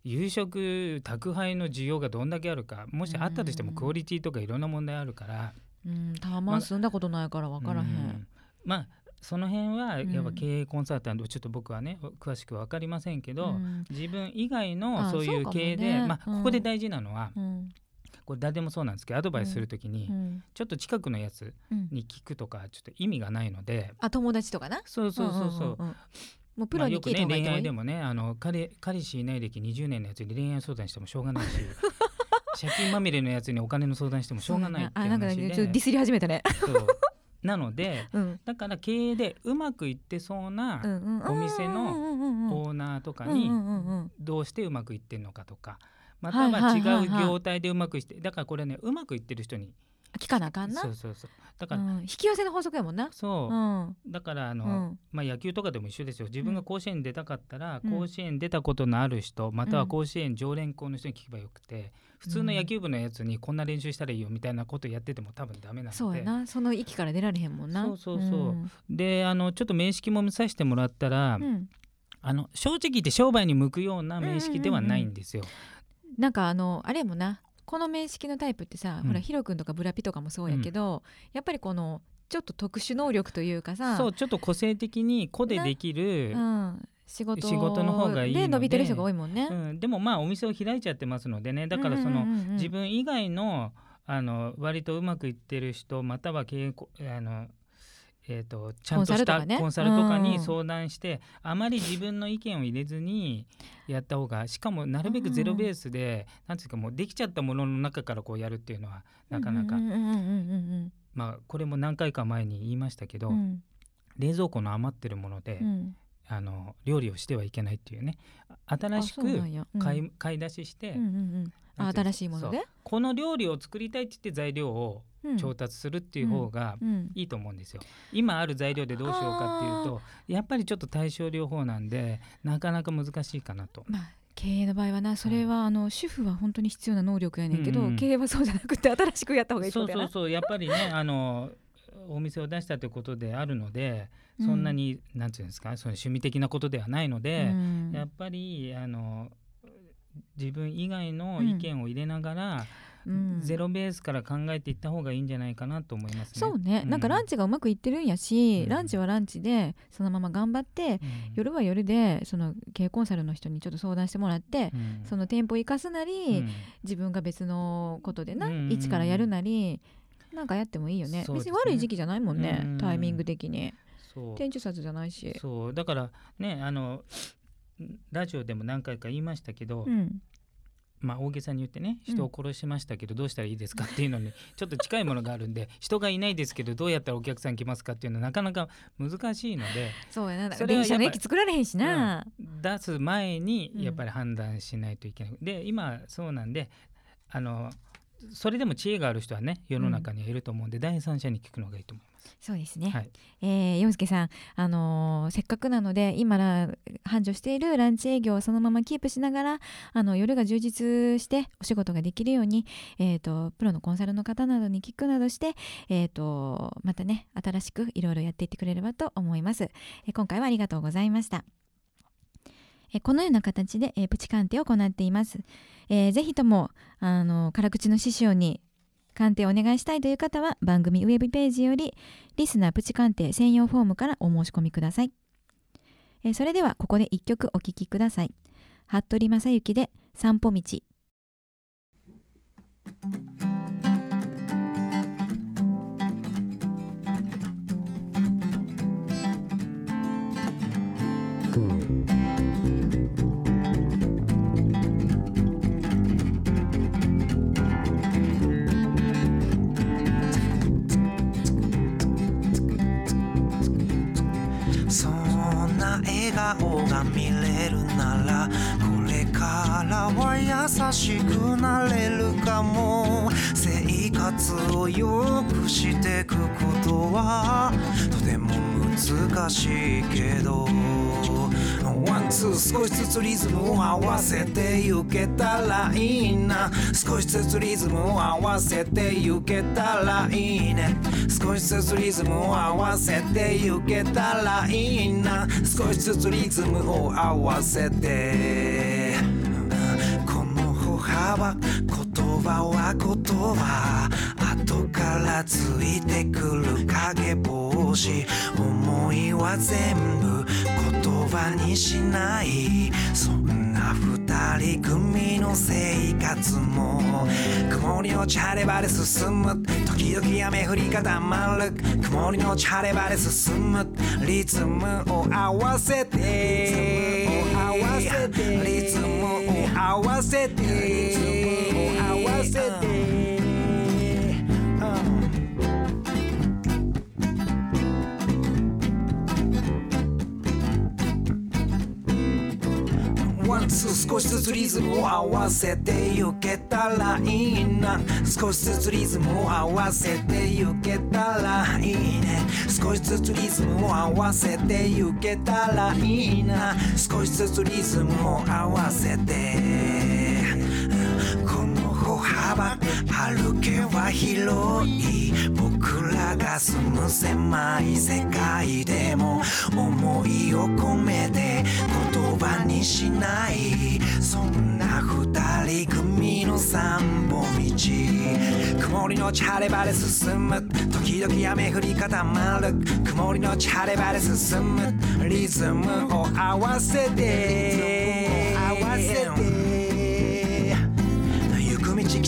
Speaker 2: 夕食宅配の需要がどんだけあるかもしあったとしても
Speaker 1: うん。
Speaker 2: クオリティとかいろんな問題あるから、
Speaker 1: うん。タワマン住んだことないから分からへ
Speaker 2: うんん。まあその辺は
Speaker 1: うん。
Speaker 2: やっぱ経営コンサルタントちょっと僕はね詳しく分かりませんけど、
Speaker 1: うん。
Speaker 2: 自分以外の
Speaker 1: あ
Speaker 2: そうい
Speaker 1: そう
Speaker 2: 経営で、まあ、
Speaker 1: うん。
Speaker 2: ここで大事なのは、
Speaker 1: うん。
Speaker 2: これ誰でもそうなんですけどアドバイスするときに、
Speaker 1: うん。
Speaker 2: ちょっと近くのやつ
Speaker 1: うん。
Speaker 2: に聞くとかちょっと意味がないので、
Speaker 1: あ友達とかな？
Speaker 2: そうそうそうそう。
Speaker 1: んんんん。もうプロに聞いた
Speaker 2: ね恋愛
Speaker 1: 方がいいと思う？よ
Speaker 2: でもねあの彼彼氏いない歴20年のやつに恋愛相談してもしょうがないし [LAUGHS] 借金まみれのやつにお金の相談してもしょうがないって
Speaker 1: あなんか
Speaker 2: 話で
Speaker 1: ねちょっとディスり始めたね。
Speaker 2: そうなので
Speaker 1: うん。
Speaker 2: だから経営でうまくいってそうなお店の
Speaker 1: の
Speaker 2: オーナーとかにどうしてうまくいってんのかとかまた
Speaker 1: は
Speaker 2: 違
Speaker 1: う
Speaker 2: 業態でうまくいってだからこれねうまくいってる人に
Speaker 1: 聞かなあかんな。
Speaker 2: そうそうそう。だから
Speaker 1: うん。引き寄せの法則やもんな。
Speaker 2: そう。
Speaker 1: うん。
Speaker 2: だからあの、
Speaker 1: うん。
Speaker 2: まあ、野球とかでも一緒ですよ。自分が甲子園に出たかったら、
Speaker 1: うん。
Speaker 2: 甲子園出たことのある人または甲子園常連校の人に聞けばよくて、普通の野球部のやつにこんな練習したらいいよみたいなことやってても多分ダメなので。
Speaker 1: そうやな。その域から出られへんもんな。
Speaker 2: そうそうそう。ん。であのちょっと名式も見させてもらったら、
Speaker 1: うん。
Speaker 2: あの正直言って商売に向くような名式ではないんですよ。
Speaker 1: なんかあのあれやもんな。この面識のタイプってさ、
Speaker 2: うん。
Speaker 1: ほらヒロ君とかブラピとかもそうやけど、やっぱりこのちょっと特殊能力というかさ
Speaker 2: そうちょっと個性的に個でできる、
Speaker 1: うん、仕事
Speaker 2: 仕事の方がいいので。
Speaker 1: で伸びてる人が多いもんね。
Speaker 2: うん、でもまあお店を開いちゃってますのでね。だからその、
Speaker 1: うんうん。うんうん
Speaker 2: 自分以外のあの割とうまくいってる人または経営こあの、えー、とちゃんとした
Speaker 1: コンサルとか
Speaker 2: に相談して、あまり自分の意見を入れずにやった方がしかもなるべくゼロベースで、なんていうかもうできちゃったものの中からこうやるっていうのはなかなか、
Speaker 1: うんうんうんうん
Speaker 2: まあこれも何回か前に言いましたけど、
Speaker 1: うんうん。
Speaker 2: 冷蔵庫の余ってるもので、
Speaker 1: うん
Speaker 2: あの料理をしてはいけないっていうね。新
Speaker 1: あ
Speaker 2: しく
Speaker 1: そうなんや。うん。
Speaker 2: 買い,、買い出しして、
Speaker 1: うんうんうん。新しいもので？
Speaker 2: この料理を作りたいって言って材料を
Speaker 1: うん。
Speaker 2: 調達するっていう方が
Speaker 1: うん。
Speaker 2: いいと思うんですよ。今ある材料でどうしようかっていうとやっぱりちょっと対症療法なんでなかなか難しいかなと。
Speaker 1: まあ経営の場合はなそれは、あの主婦は本当に必要な能力やねんけど、
Speaker 2: うんうん
Speaker 1: 経営はそうじゃなくて新しくやった方がいい
Speaker 2: そうそうそう。やっぱりねあのお店を出したということであるのでそんなに、なんていうんですかその趣味的なことではないので、
Speaker 1: うん。
Speaker 2: やっぱりあの自分以外の意見を入れながら、
Speaker 1: うん。
Speaker 2: ゼロベースから考えていった方がいいんじゃないかなと思いますね。
Speaker 1: そうね、なんかラン
Speaker 2: チ、
Speaker 1: チがうまくいってるんやし、
Speaker 2: うん。
Speaker 1: ランチはランチでそのまま頑張って、
Speaker 2: うん。
Speaker 1: 夜は夜でその経営コンサルの人にちょっと相談してもらって、
Speaker 2: うん。
Speaker 1: その店舗生かすなり、
Speaker 2: うん。
Speaker 1: 自分が別のことでな、
Speaker 2: うんうんうん。
Speaker 1: 一からやるなりなんかやってもいいよね。
Speaker 2: ね。
Speaker 1: 別に悪い時期じゃないもんね、
Speaker 2: うん。
Speaker 1: タイミング的に。
Speaker 2: そう。
Speaker 1: 天中殺じゃないし
Speaker 2: そう。だからねあのラジオでも何回か言いましたけど、
Speaker 1: うん。
Speaker 2: まあ大げさに言ってね人を殺しましたけどどうしたらいいですかっていうのに [LAUGHS] ちょっと近いものがあるんで人がいないですけどどうやったらお客さん来ますかっていうのはなかなか難しいので
Speaker 1: そうやな。電車の駅作られへんしな、
Speaker 2: 出す前に
Speaker 1: うん。
Speaker 2: やっぱり判断しないといけない。で今そうなんであのそれでも知恵がある人はね世の中にはいると思うんで、第三者に聞くのがいいと思います。
Speaker 1: そうですね、
Speaker 2: はい。
Speaker 1: えー、洋介さん、あのーせっかくなので今ら繁盛しているランチ営業をそのままキープしながらあの夜が充実してお仕事ができるように、えー、とプロのコンサルの方などに聞くなどして、えー、とまたね新しくいろいろやっていってくれればと思います、えー今回はありがとうございましたえこのような形で、えプチ鑑定を行っています、えーぜひともあの辛口の師匠に鑑定をお願いしたいという方は番組ウェブページよりリスナープチ鑑定専用フォームからお申し込みください。えーそれではここで一曲お聴きください。服部正幸で散歩道。
Speaker 4: が見れるならこれからは優しくなれるかも生活を良くしてくことはとても難しいけど。ワンツー少しずつリズムを合わせてゆけたらいいな少しずつリズムを合わせてゆけたらいいね。少しずつリズムを合わせてゆけたらいいな。少しずつリズムを合わせて。この歩幅言葉は言葉。後からついてくる影帽子。思いは全部言葉にしない。そんな二人組の生活も。曇りのチャレバで進む。時々雨降り固まる曇りのチャレバで進むリズムを合わせて。リズムを合わせて。リズムを合わせて少しずつリズムを合わせてゆけたらいいな。少しずつリズムを合わせてゆけたらいいね。少しずつリズムを合わせてゆけたらいいな。少しずつリズムを合わせて。この歩幅歩けは広い。僕らが住む狭い世界でも思いを込めて葉にしない。そんな二人組の散歩道。曇りのち晴れ晴れ進む。時々雨降り固まる曇りのち晴れ晴れ進む。リズムを合わせて。合わせて。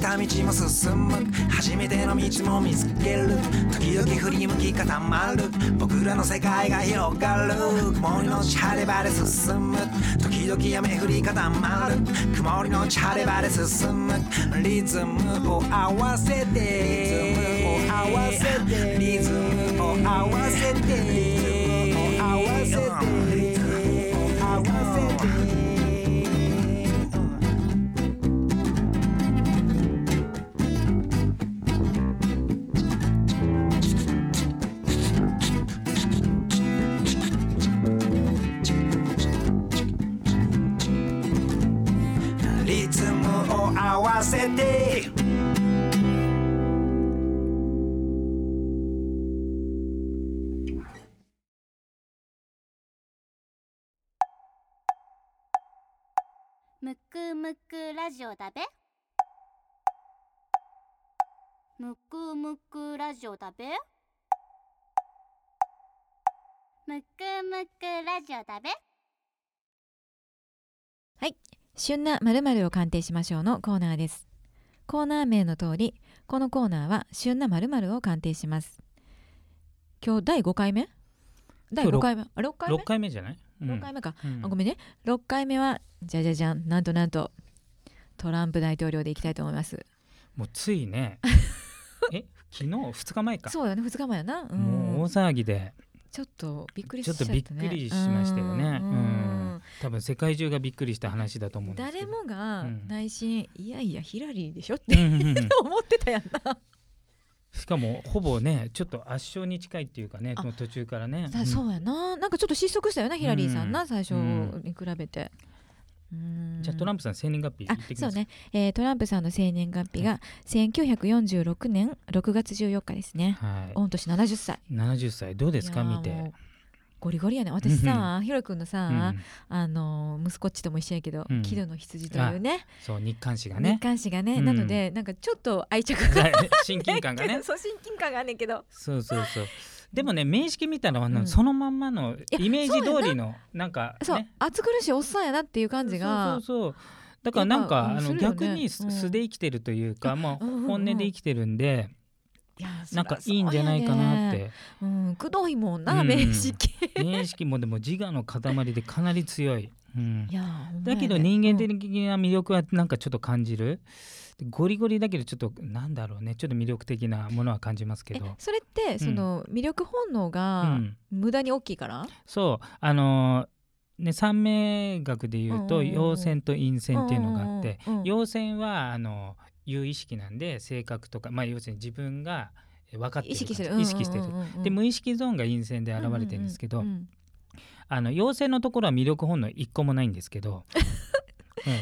Speaker 4: た道も進む。初めての道も見つける。時々振り向き固まる。僕らの世界が広がる。曇りのち晴れ晴れ進む。時々雨降り固まる。曇りのち晴れ晴れ進む。リズムを合わせてリズムを合わせて。リズムを合わせて。わせて。
Speaker 3: むくむくラジオだべ。むくむくラジオだべ。むくむくラジオだべ
Speaker 1: 旬な〇〇を鑑定しましょうのコーナーです。コーナー名の通りこのコーナーは旬な〇〇を鑑定します。今日第5回目？第5回目？あ6回目
Speaker 2: ？6回目じゃない、うん。
Speaker 1: 6回目か、
Speaker 2: うん。
Speaker 1: あごめんね。6回目はじゃじゃじゃん。なんとなんとトランプ大統領でいきたいと思います。
Speaker 2: もうついね。[LAUGHS] え？昨日？2日前か。
Speaker 1: そうだね。2日前やな、うん、
Speaker 2: もう大騒ぎで。
Speaker 1: ちょっとびっくりし
Speaker 2: ちょ
Speaker 1: ちゃった、ね、
Speaker 2: っとびっくりしましたよね。
Speaker 1: う
Speaker 2: うんん多分世界中がびっくりした話だと思う
Speaker 1: 誰
Speaker 2: ど。
Speaker 1: もが
Speaker 2: うん。
Speaker 1: 内心、いやいやヒラリーでしょっ
Speaker 2: う
Speaker 1: て
Speaker 2: んうん。う [LAUGHS] ん
Speaker 1: 思ってたやんな、
Speaker 2: しかもほぼねちょっと圧勝に近いっていうかね途中からね。
Speaker 1: さそうやな。なんかちょっと失速したよなヒラリーさんな、
Speaker 2: うん。
Speaker 1: 最初に比べて、うん。
Speaker 2: じゃあトランプさん生年月日
Speaker 1: あ
Speaker 2: 言ってきます
Speaker 1: そうね、えートランプさんの生年月日が1946年6月14日ですね。
Speaker 2: はい。
Speaker 1: 御年70歳
Speaker 2: 70歳どうですか？見て。
Speaker 1: ゴリゴリやね私さヒロ君のさ、
Speaker 2: うん
Speaker 1: あの息子っちとも一緒やけど、
Speaker 2: うん
Speaker 1: 木戸の羊というね。
Speaker 2: そう日刊誌が
Speaker 1: 日
Speaker 2: ね。
Speaker 1: 刊誌がね、
Speaker 2: うん。
Speaker 1: なのでなんかちょっと愛着が。[LAUGHS]
Speaker 2: 親近感がね。[LAUGHS]
Speaker 1: そう親近感があんねんけど。
Speaker 2: そうそうそう。でもね名式見たらそのまんまの
Speaker 1: や
Speaker 2: イメージ通りのな。んか
Speaker 1: そう、
Speaker 2: ね。
Speaker 1: 暑苦しいおっさんやなっていう感じが。
Speaker 2: そうそうだからなんかあの逆に素で生きてるというか、まあ本音で生きてるんで、なんかいいんじゃないかなっ、て。
Speaker 1: うやね。うん、くどいもんな、
Speaker 2: うん。
Speaker 1: 面識。
Speaker 2: 面識もでも自我の塊でかなり強い。うん。
Speaker 1: いや
Speaker 2: だけど人間
Speaker 1: うん
Speaker 2: 的な魅力はなんかちょっと感じる？でゴリゴリだけどちょっとなんだろうね。ちょっと魅力的なものは感じますけ
Speaker 1: え
Speaker 2: ど。
Speaker 1: それってその魅力本能
Speaker 2: う
Speaker 1: が
Speaker 2: ん、
Speaker 1: 無駄に大きいから、
Speaker 2: そう。あのーね三名学で言うと
Speaker 1: うんうんうん
Speaker 2: 陽線と陰線っていうのがあって、
Speaker 1: うんうんうん
Speaker 2: 陽線はあの有意識なんで性格とか、まあ、要するに自分がえ分かってる
Speaker 1: 意識してる
Speaker 2: 意識してる、で無意識ゾーンが陰線で現れてるんですけど、あの陽線のところは魅力本能一個もないんですけど、うん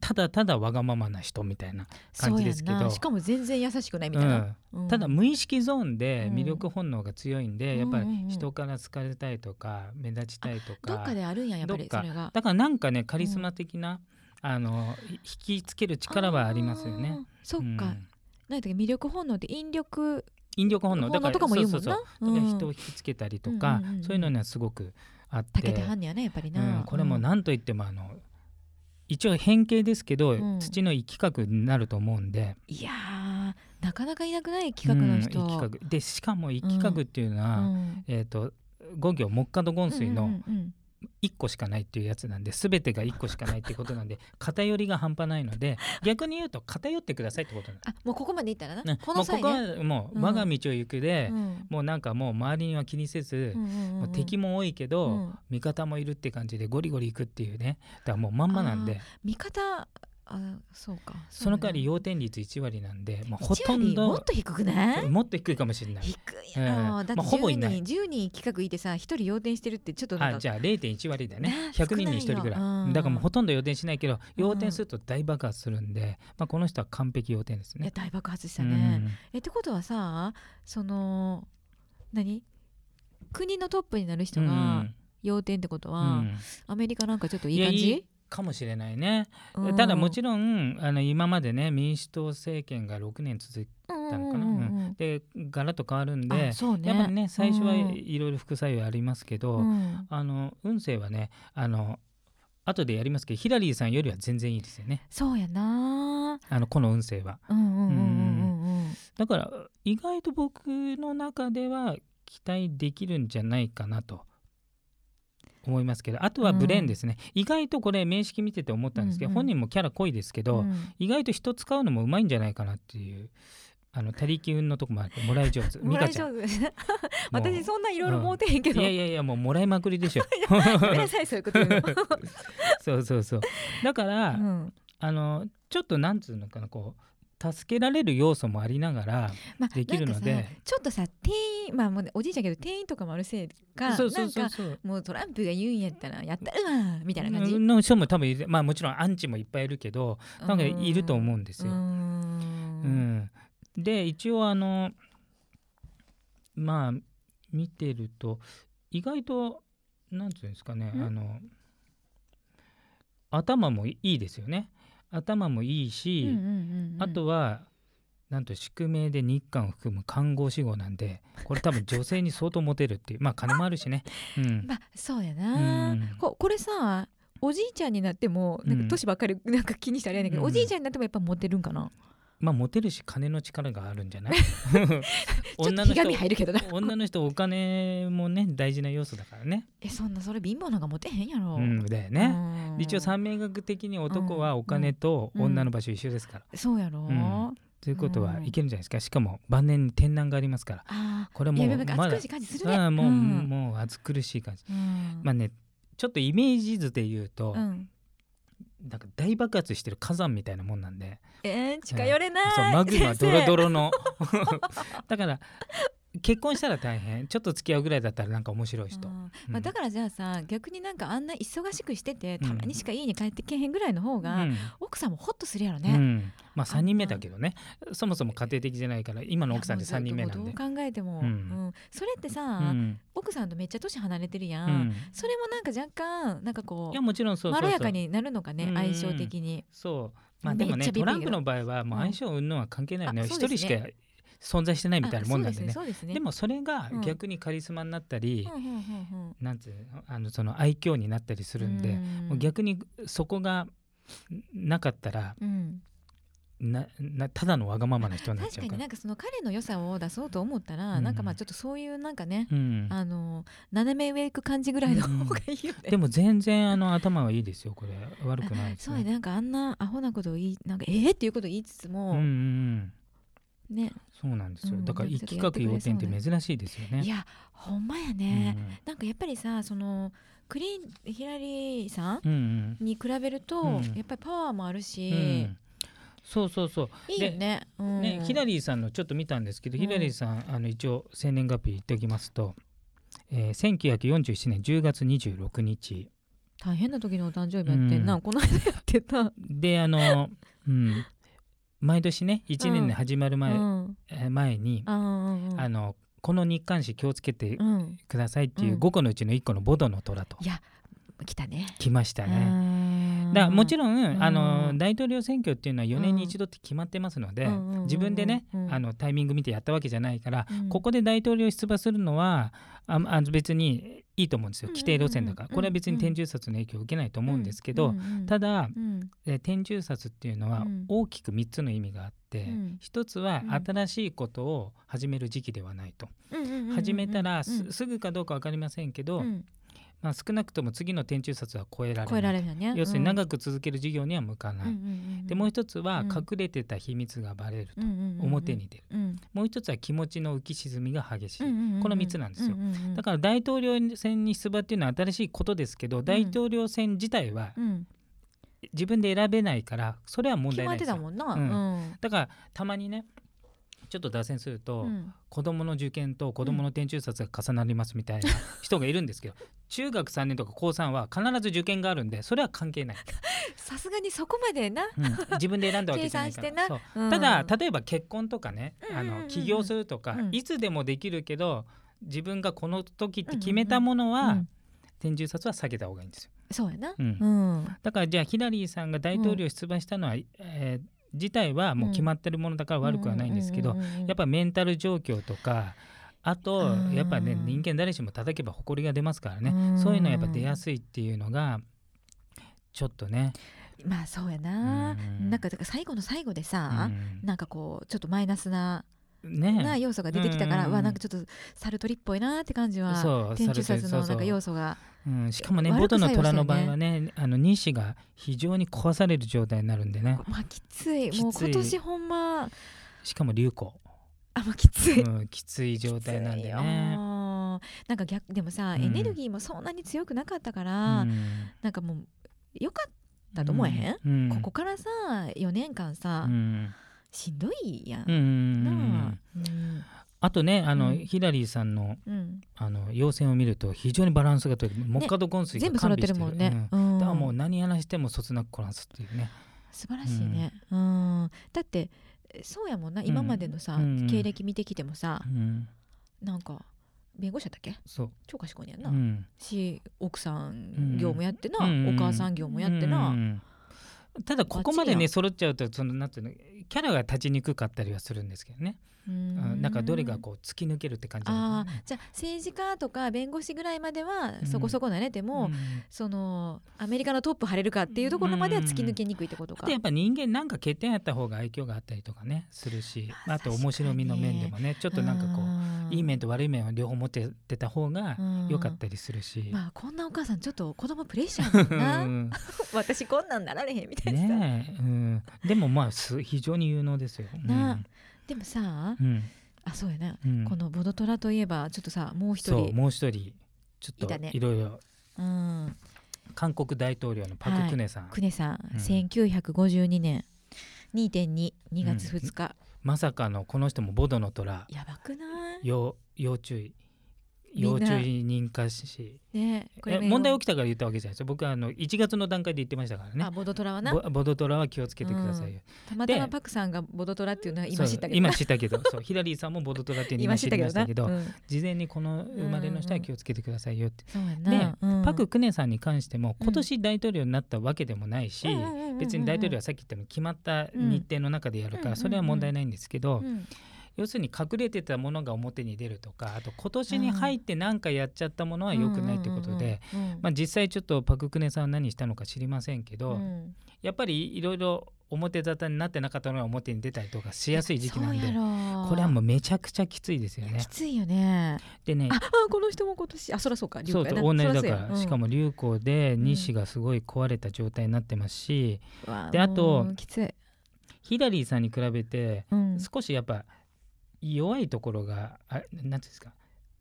Speaker 2: たただただわがままな人みたいな感じですけど。
Speaker 1: しかも全然優しくないみたいな、うん。
Speaker 2: ただ無意識ゾーンで
Speaker 1: うん。
Speaker 2: 魅力本能が強いんで、やっぱり人から好かれたいとか目立ちたいとか
Speaker 1: どっかであるんややっぱりそれが。
Speaker 2: だからなんかねカリスマ的な、あの引きつける力はありますよね。
Speaker 1: そっか、
Speaker 2: うん。
Speaker 1: なんだっけ魅力本能って引力
Speaker 2: 引力本能。
Speaker 1: 本能とかも言うもん
Speaker 2: 人
Speaker 1: うん。
Speaker 2: を引きつけたりとか、
Speaker 1: うん
Speaker 2: そういうのにはすごくあって。
Speaker 1: たけてはんねやねやっぱりな、
Speaker 2: うん、これも
Speaker 1: うん。
Speaker 2: 何と言ってもあの一応変形ですけど、
Speaker 1: うん。
Speaker 2: 土の生き核になると思うんで。
Speaker 1: いやーなかなかいなくない企画の人、
Speaker 2: うん、でしかも生き核っていうのは、
Speaker 1: うん。
Speaker 2: えー、と五行木下土金水の1個しかないっていうやつなんで全てが1個しかないってことなんで [LAUGHS] 偏りが半端ないので逆に言うと偏ってくださいってことなんで
Speaker 1: あもうここまでいったらな、
Speaker 2: す、ね、
Speaker 1: この際ね。
Speaker 2: もうここはもう
Speaker 1: うん。
Speaker 2: 我が道を行くで、
Speaker 1: うん。
Speaker 2: もうなんかもう周りには気にせず、
Speaker 1: うんうんうんうん。
Speaker 2: もう敵も多いけど、
Speaker 1: うん。
Speaker 2: 味方もいるって感じでゴリゴリ行くっていうね。だからもうまんまなんで。
Speaker 1: 味方あそうか。
Speaker 2: その代わり
Speaker 1: よ
Speaker 2: 要点率1割なんで、まあ、ほとん
Speaker 1: も
Speaker 2: ど
Speaker 1: っと低くない？
Speaker 2: もっと低いかもしれない。
Speaker 1: 低い。
Speaker 2: ええ
Speaker 1: やろ、だって
Speaker 2: まあほぼいない。
Speaker 1: 10人10人企画いてさ1人要点してるってちょっとなんか
Speaker 2: あじゃあ0.1割でね。
Speaker 1: ね
Speaker 2: 100人に1人ぐらい。
Speaker 1: うん。
Speaker 2: だからもうほとんど要点しないけど
Speaker 1: うん。
Speaker 2: 要点すると大爆発するんで、まあ、この人は完璧要点ですね。
Speaker 1: 大爆発し
Speaker 2: うん。
Speaker 1: たね、えってことはさその何？国のトップになる人
Speaker 2: うん
Speaker 1: が要点ってことは、
Speaker 2: うん。
Speaker 1: アメリカなんかちょっといい感じ？
Speaker 2: いかもしれないね。
Speaker 1: うん。
Speaker 2: ただもちろんあの今までね民主党政権が6年続いたのかな。
Speaker 1: うんうんうんうん。
Speaker 2: でガラッと変わるんで
Speaker 1: ね。
Speaker 2: やっぱりね最初は
Speaker 1: うん。
Speaker 2: いろいろ副作用ありますけど、
Speaker 1: うん。
Speaker 2: あの運勢はねあの後でやりますけどヒラリーさんよりは全然いいですよね。
Speaker 1: そうやな。
Speaker 2: あのこの運勢は。だから意外と僕の中では期待できるんじゃないかなと思いますけどあとはブレーンですね、意外とこれ名式見てて思ったんですけど、
Speaker 1: うんうん。
Speaker 2: 本人もキャラ濃いですけど、
Speaker 1: うん。
Speaker 2: 意外と人使うのもうまいんじゃないかなっていうあの他力運のとこもあってもらい上手。
Speaker 1: もらい上手。[LAUGHS]
Speaker 2: もう。
Speaker 1: 私そんないろいろ思うてへんけど、
Speaker 2: いやいやいやもうもらいまくりでしょ。
Speaker 1: ごめんなさいそういうこと言うの
Speaker 2: そうそうそう。だから、
Speaker 1: うん。
Speaker 2: あのちょっとなんつうのかなこう助けられる要素もありながら
Speaker 1: まあ
Speaker 2: できるので。
Speaker 1: なんかさちょっとさ店員まあもうねおじいちゃんやけど店員とかもあるせいか
Speaker 2: そうそうそうそう。
Speaker 1: もうトランプが言うんやったらやったるわみたいな感じ、
Speaker 2: の人も多分まあもちろんアンチもいっぱいいるけどなんかいると思うんですよ。
Speaker 1: う
Speaker 2: うん。ん。で一応あのまあ見てると意外となんていうんですかね
Speaker 1: ん？
Speaker 2: あの頭もいいですよね。頭もいいし、あとはなんと宿命で日韓を含む看護師号なんでこれ多分女性に相当モテるっていうまあ金もあるしね。うん。[LAUGHS]
Speaker 1: まあそうやな、
Speaker 2: うん。
Speaker 1: ここれさおじいちゃんになってもなんか年ばっかりなんか気にしたらあれやねんけど、
Speaker 2: うん。
Speaker 1: おじいちゃんになってもやっぱモテるんかな、
Speaker 2: まあモテるし金の力があるんじゃない？[LAUGHS]
Speaker 1: ちょっとひが
Speaker 2: 女の人
Speaker 1: み入るけどな。
Speaker 2: 女の人お金もね大事な要素だからね。
Speaker 1: えそんなそれ貧乏なんかモテへんやろ、
Speaker 2: うん、だよね。
Speaker 1: うん。
Speaker 2: 一応三名学的に男はお金と
Speaker 1: うん。
Speaker 2: 女の場所一緒ですから。
Speaker 1: そうやろ、
Speaker 2: うん。ということは
Speaker 1: うん。
Speaker 2: いけるんじゃないですか。しかも晩年に天難がありますから。
Speaker 1: あ
Speaker 2: これも
Speaker 1: う
Speaker 2: まだ
Speaker 1: 暑苦しい感じするね。
Speaker 2: ああもう、
Speaker 1: ん。
Speaker 2: もう暑苦しい感じ。
Speaker 1: うん。
Speaker 2: まあねちょっとイメージ図で言うと、
Speaker 1: うん
Speaker 2: なんか大爆発してる火山みたいなもんなんで、
Speaker 1: えー、近寄れない、
Speaker 2: そうマグマドロドロの。[LAUGHS] だから結婚したら大変。ちょっと付き合うぐらいだったらなんか面白い人、
Speaker 1: うん。
Speaker 2: うん。
Speaker 1: まあ、だからじゃあさ逆になんかあんな忙しくしてて
Speaker 2: うん。
Speaker 1: たまにしか家に帰ってけへんぐらいの方が、
Speaker 2: うん。
Speaker 1: 奥さんもホッとするやろ
Speaker 2: う
Speaker 1: ね。
Speaker 2: ん。まあ3人目だけどね。そもそも家庭的じゃないから今の奥さんで3人目なんで。
Speaker 1: どう考えても、
Speaker 2: うん。
Speaker 1: うん。それってさ、
Speaker 2: うん。
Speaker 1: 奥さんとめっちゃ年離れてるやん、
Speaker 2: うん。
Speaker 1: それもなんか若干なんかこ
Speaker 2: いうやもちろんそう
Speaker 1: まろやかになるのかね
Speaker 2: うん。
Speaker 1: 相性的に。
Speaker 2: そう。まあでもねトランプの場合はもう相性云々は関係ないのよ
Speaker 1: あ
Speaker 2: 一、人しか存在してないみたいなもんなんでね。
Speaker 1: あそうですね
Speaker 2: でもそれが
Speaker 1: うん。
Speaker 2: 逆にカリスマになったり、
Speaker 1: そうんうんうんうん。
Speaker 2: なんつあのその愛嬌になったりするんで、
Speaker 1: うん。
Speaker 2: 逆にそこがなかったら
Speaker 1: うん。
Speaker 2: ななただのわがままな人になっちゃう。
Speaker 1: 確かになんかその彼の良さを出そうと思ったら、
Speaker 2: うん。
Speaker 1: なんかまあちょっとそういうなんかね、
Speaker 2: うん、
Speaker 1: あの斜め上行く感じぐらいの方がいいよね。
Speaker 2: でも全然あの頭はいいですよこれ。悪くないです
Speaker 1: そうなんかあんなアホなことを言いなんかえー、っていうことを言いつつも、
Speaker 2: うんうんうん、
Speaker 1: ね、
Speaker 2: そうなんですよ、
Speaker 1: うん。
Speaker 2: だから一企画要点って珍しいですよね。
Speaker 1: いやほんまや
Speaker 2: う
Speaker 1: ね、
Speaker 2: ん。
Speaker 1: なんかやっぱりさそのクリーンヒラリーさんに比べると、
Speaker 2: うん。
Speaker 1: やっぱりパワーもあるし、
Speaker 2: うん。そうそうそう。
Speaker 1: いいよね。うん。
Speaker 2: ね、ヒラリーさんのちょっと見たんですけど、
Speaker 1: うん。
Speaker 2: ヒラリーさんあの一応生年月日言っておきますと、えー、1947年10月26日
Speaker 1: 大変な時のお誕生日やってんな、
Speaker 2: うん。
Speaker 1: この間やってた。
Speaker 2: であの、うん、毎年ね1年で始まる前,、前に、
Speaker 1: あ
Speaker 2: のこの日刊誌気をつけて
Speaker 1: うん、
Speaker 2: くださいっていう
Speaker 1: うん。
Speaker 2: 5個のうちの1個のボドの虎と。
Speaker 1: いや来たね。
Speaker 2: 来ましたね。
Speaker 1: ね
Speaker 2: だからもちろん、
Speaker 1: うん
Speaker 2: あの大統領選挙っていうのは4年に一度って決まってますので、自分でね、
Speaker 1: うん
Speaker 2: あのタイミング見てやったわけじゃないから、
Speaker 1: うん。
Speaker 2: ここで大統領出馬するのはああ別にいいと思うんですよ。規定路線だから、これは別に天中殺の影響を受けないと思うんですけど、ただ、
Speaker 1: う
Speaker 2: 天中殺っていうのは
Speaker 1: うん。
Speaker 2: 大きく3つの意味があって、
Speaker 1: うん。
Speaker 2: 一つは
Speaker 1: うん。
Speaker 2: 新しいことを始める時期ではないと、始めたらす,、ぐかどうか分かりませんけど、
Speaker 1: うん
Speaker 2: まあ、少なくとも次の天中殺は超えられない。
Speaker 1: 超えられるよね。
Speaker 2: 要するに
Speaker 1: く
Speaker 2: 長く続ける事業には向かない、でもう一つは
Speaker 1: うん。
Speaker 2: 隠れてた秘密がバレると、
Speaker 1: 表
Speaker 2: 表に出る。
Speaker 1: うん。
Speaker 2: もう一つは気持ちの浮き沈みが激しい、
Speaker 1: うんうんうん
Speaker 2: この三つなんですよ。
Speaker 1: うんうんうん
Speaker 2: だから大統領選に出馬っていうのは新しいことですけど、大統領選自体は
Speaker 1: うん。
Speaker 2: 自分で選べないからそれは問題ないですよ。
Speaker 1: てたもんな。
Speaker 2: うん。
Speaker 1: うん。
Speaker 2: だからたまにねちょっと脱線すると、
Speaker 1: うん。
Speaker 2: 子供の受験と子供の天中殺が重なりますみたいな人がいるんですけど [LAUGHS] 中学3年とか高3は必ず受験があるんでそれは関係ない、
Speaker 1: さすがにそこまでな。
Speaker 2: うん。自分で選んだわけ
Speaker 1: 計
Speaker 2: じゃないから。ただ例えば結婚とかね、あ
Speaker 1: うんうんうんうん。
Speaker 2: の起業するとか、
Speaker 1: うん。
Speaker 2: いつでもできるけど自分がこの時って決めたものは、
Speaker 1: うん。
Speaker 2: 天中殺は避けた方がいいんですよ。
Speaker 1: そうやな。
Speaker 2: うん。
Speaker 1: うん。
Speaker 2: だからじゃあヒラリーさんが大統領出馬したのは、えー自体はもう決まってるものだから悪くはないんですけど、やっぱメンタル状況とかあと
Speaker 1: うん
Speaker 2: やっぱね人間誰しも叩けば埃が出ますからね、
Speaker 1: うん。
Speaker 2: そういうのやっぱ出やすいっていうのがちょっとね、
Speaker 1: まあそうやな。
Speaker 2: うん。
Speaker 1: なんかだから最後の最後で
Speaker 2: う
Speaker 1: さ
Speaker 2: ん。
Speaker 1: なんかこうちょっとマイナスなな
Speaker 2: ね
Speaker 1: 要素が出てきたから、
Speaker 2: うん
Speaker 1: わなんかちょっとサルトリっぽいなって感じは天中殺のなんか要素が。
Speaker 2: うん、しかもね
Speaker 1: 悪く
Speaker 2: ボトの虎の場合はねあの西が非常に壊される状態になるんでね。
Speaker 1: まあきつい。もう今年ほんま。
Speaker 2: しかも流行、
Speaker 1: あまあきつい、
Speaker 2: うん、きつい状態なんで
Speaker 1: きついよ
Speaker 2: ね。
Speaker 1: なんか逆でもさ、
Speaker 2: うん。
Speaker 1: エネルギーもそんなに強くなかったから、
Speaker 2: うん。
Speaker 1: なんかもうよかったと思えへん、
Speaker 2: うん。
Speaker 1: ここからさ4年間さ、
Speaker 2: うん
Speaker 1: しんどいやん、
Speaker 2: うん
Speaker 1: なあ。
Speaker 2: とねあの、
Speaker 1: うん。
Speaker 2: ヒラリーさんの
Speaker 1: うん。うん
Speaker 2: あの要線を見ると非常にバランスが取れて木下土根水が
Speaker 1: 全部揃ってるもんね、
Speaker 2: うん。
Speaker 1: うん。
Speaker 2: だからもう何やらしてもそつなくこなすっていうね。
Speaker 1: 素晴らしいね、うん。だってそうやもんな。今までのさ、
Speaker 2: うん
Speaker 1: 経歴見てきてもさ
Speaker 2: う、ん、
Speaker 1: なんか弁護士だったっけ？
Speaker 2: そう、
Speaker 1: 超賢いんやん
Speaker 2: う
Speaker 1: な、
Speaker 2: ん、
Speaker 1: し奥さ
Speaker 2: うん。
Speaker 1: ん業務やってな、
Speaker 2: うん
Speaker 1: お母さん業務やってな、
Speaker 2: うんただここまでね揃っちゃうとそのなんていうのキャラが立ちにくかったりはするんですけどね。なんかどれがこう突き抜けるって感じ
Speaker 1: ああじゃあ政治家とか弁護士ぐらいまではそこそこ慣れても、
Speaker 2: うん。
Speaker 1: そのアメリカのトップ張れるかっていうところまでは突き抜けにくいってことか。
Speaker 2: やっぱ人間なんか欠点やった方が愛嬌があったりとかねするし。
Speaker 1: まあ
Speaker 2: あと面白みの面でもねちょっとなんかこういい面
Speaker 1: と
Speaker 2: と悪い面を両方持ってた方が良かったりするし。
Speaker 1: まあこんなお母さんちょっと子供プレッシャー
Speaker 2: う
Speaker 1: やもん。[LAUGHS] 私こんなんなられへんみたいなさ、
Speaker 2: ねえ、うん、でもまあす非常に有能ですよ。うん。
Speaker 1: なでもさ
Speaker 2: うん。
Speaker 1: あそうやな、
Speaker 2: うん。
Speaker 1: このボドトラといえばちょっとさもう一人。
Speaker 2: もう一人。ちょっといろいろ。
Speaker 1: うん。
Speaker 2: 韓国大統領のパク・クネさん、
Speaker 1: クネさん、
Speaker 2: うん。
Speaker 1: 1952年2.22月2日、
Speaker 2: まさかのこの人もボドの虎。
Speaker 1: やばくない？
Speaker 2: 要要注意要注意認可し。
Speaker 1: ね
Speaker 2: 問題起きたから言ったわけじゃないですよ僕はあの1月の段階で言ってましたからね。
Speaker 1: あボドトラはな。
Speaker 2: ボボドトラは気をつけてくださいよ、
Speaker 1: たまたま
Speaker 2: で
Speaker 1: パクさんがボドトラっていうのは今知ったけど。
Speaker 2: 今知ったけど。そうヒラリーさんもボドトラっていうの今知りましたけど
Speaker 1: うん。
Speaker 2: 事前にこの生まれの人は気をつけてくださいよって、
Speaker 1: そうや
Speaker 2: でパク・クネさんに関しても
Speaker 1: うん。
Speaker 2: 今年大統領になったわけでもないし、
Speaker 1: うんうんうんうんうん。
Speaker 2: 別に大統領はさっき言ったように決まった日程の中でやるから、
Speaker 1: うん。
Speaker 2: それは問題ないんですけど、
Speaker 1: うん
Speaker 2: 要するに隠れてたものが表に出るとかあと今年に入って何かやっちゃったものは良くないってことで、実際ちょっとパク・クネさんは何したのか知りませんけど、
Speaker 1: うん。
Speaker 2: やっぱりいろいろ表沙汰になってなかったのが表に出たりとかしやすい時期なんでこれはもうめちゃくちゃきついですよね。
Speaker 1: き。ついよね。
Speaker 2: でね
Speaker 1: ああこの人も今年あそらそうか龍
Speaker 2: そう同じだか
Speaker 1: ら。そうや。
Speaker 2: ら、しかも流行で
Speaker 1: ん。
Speaker 2: 西がすごい壊れた状態になってますし、
Speaker 1: うんわ
Speaker 2: であと
Speaker 1: きつい、
Speaker 2: ヒラリーさんに比べて
Speaker 1: うん、
Speaker 2: 少しやっぱ弱いところがあなんていうんですか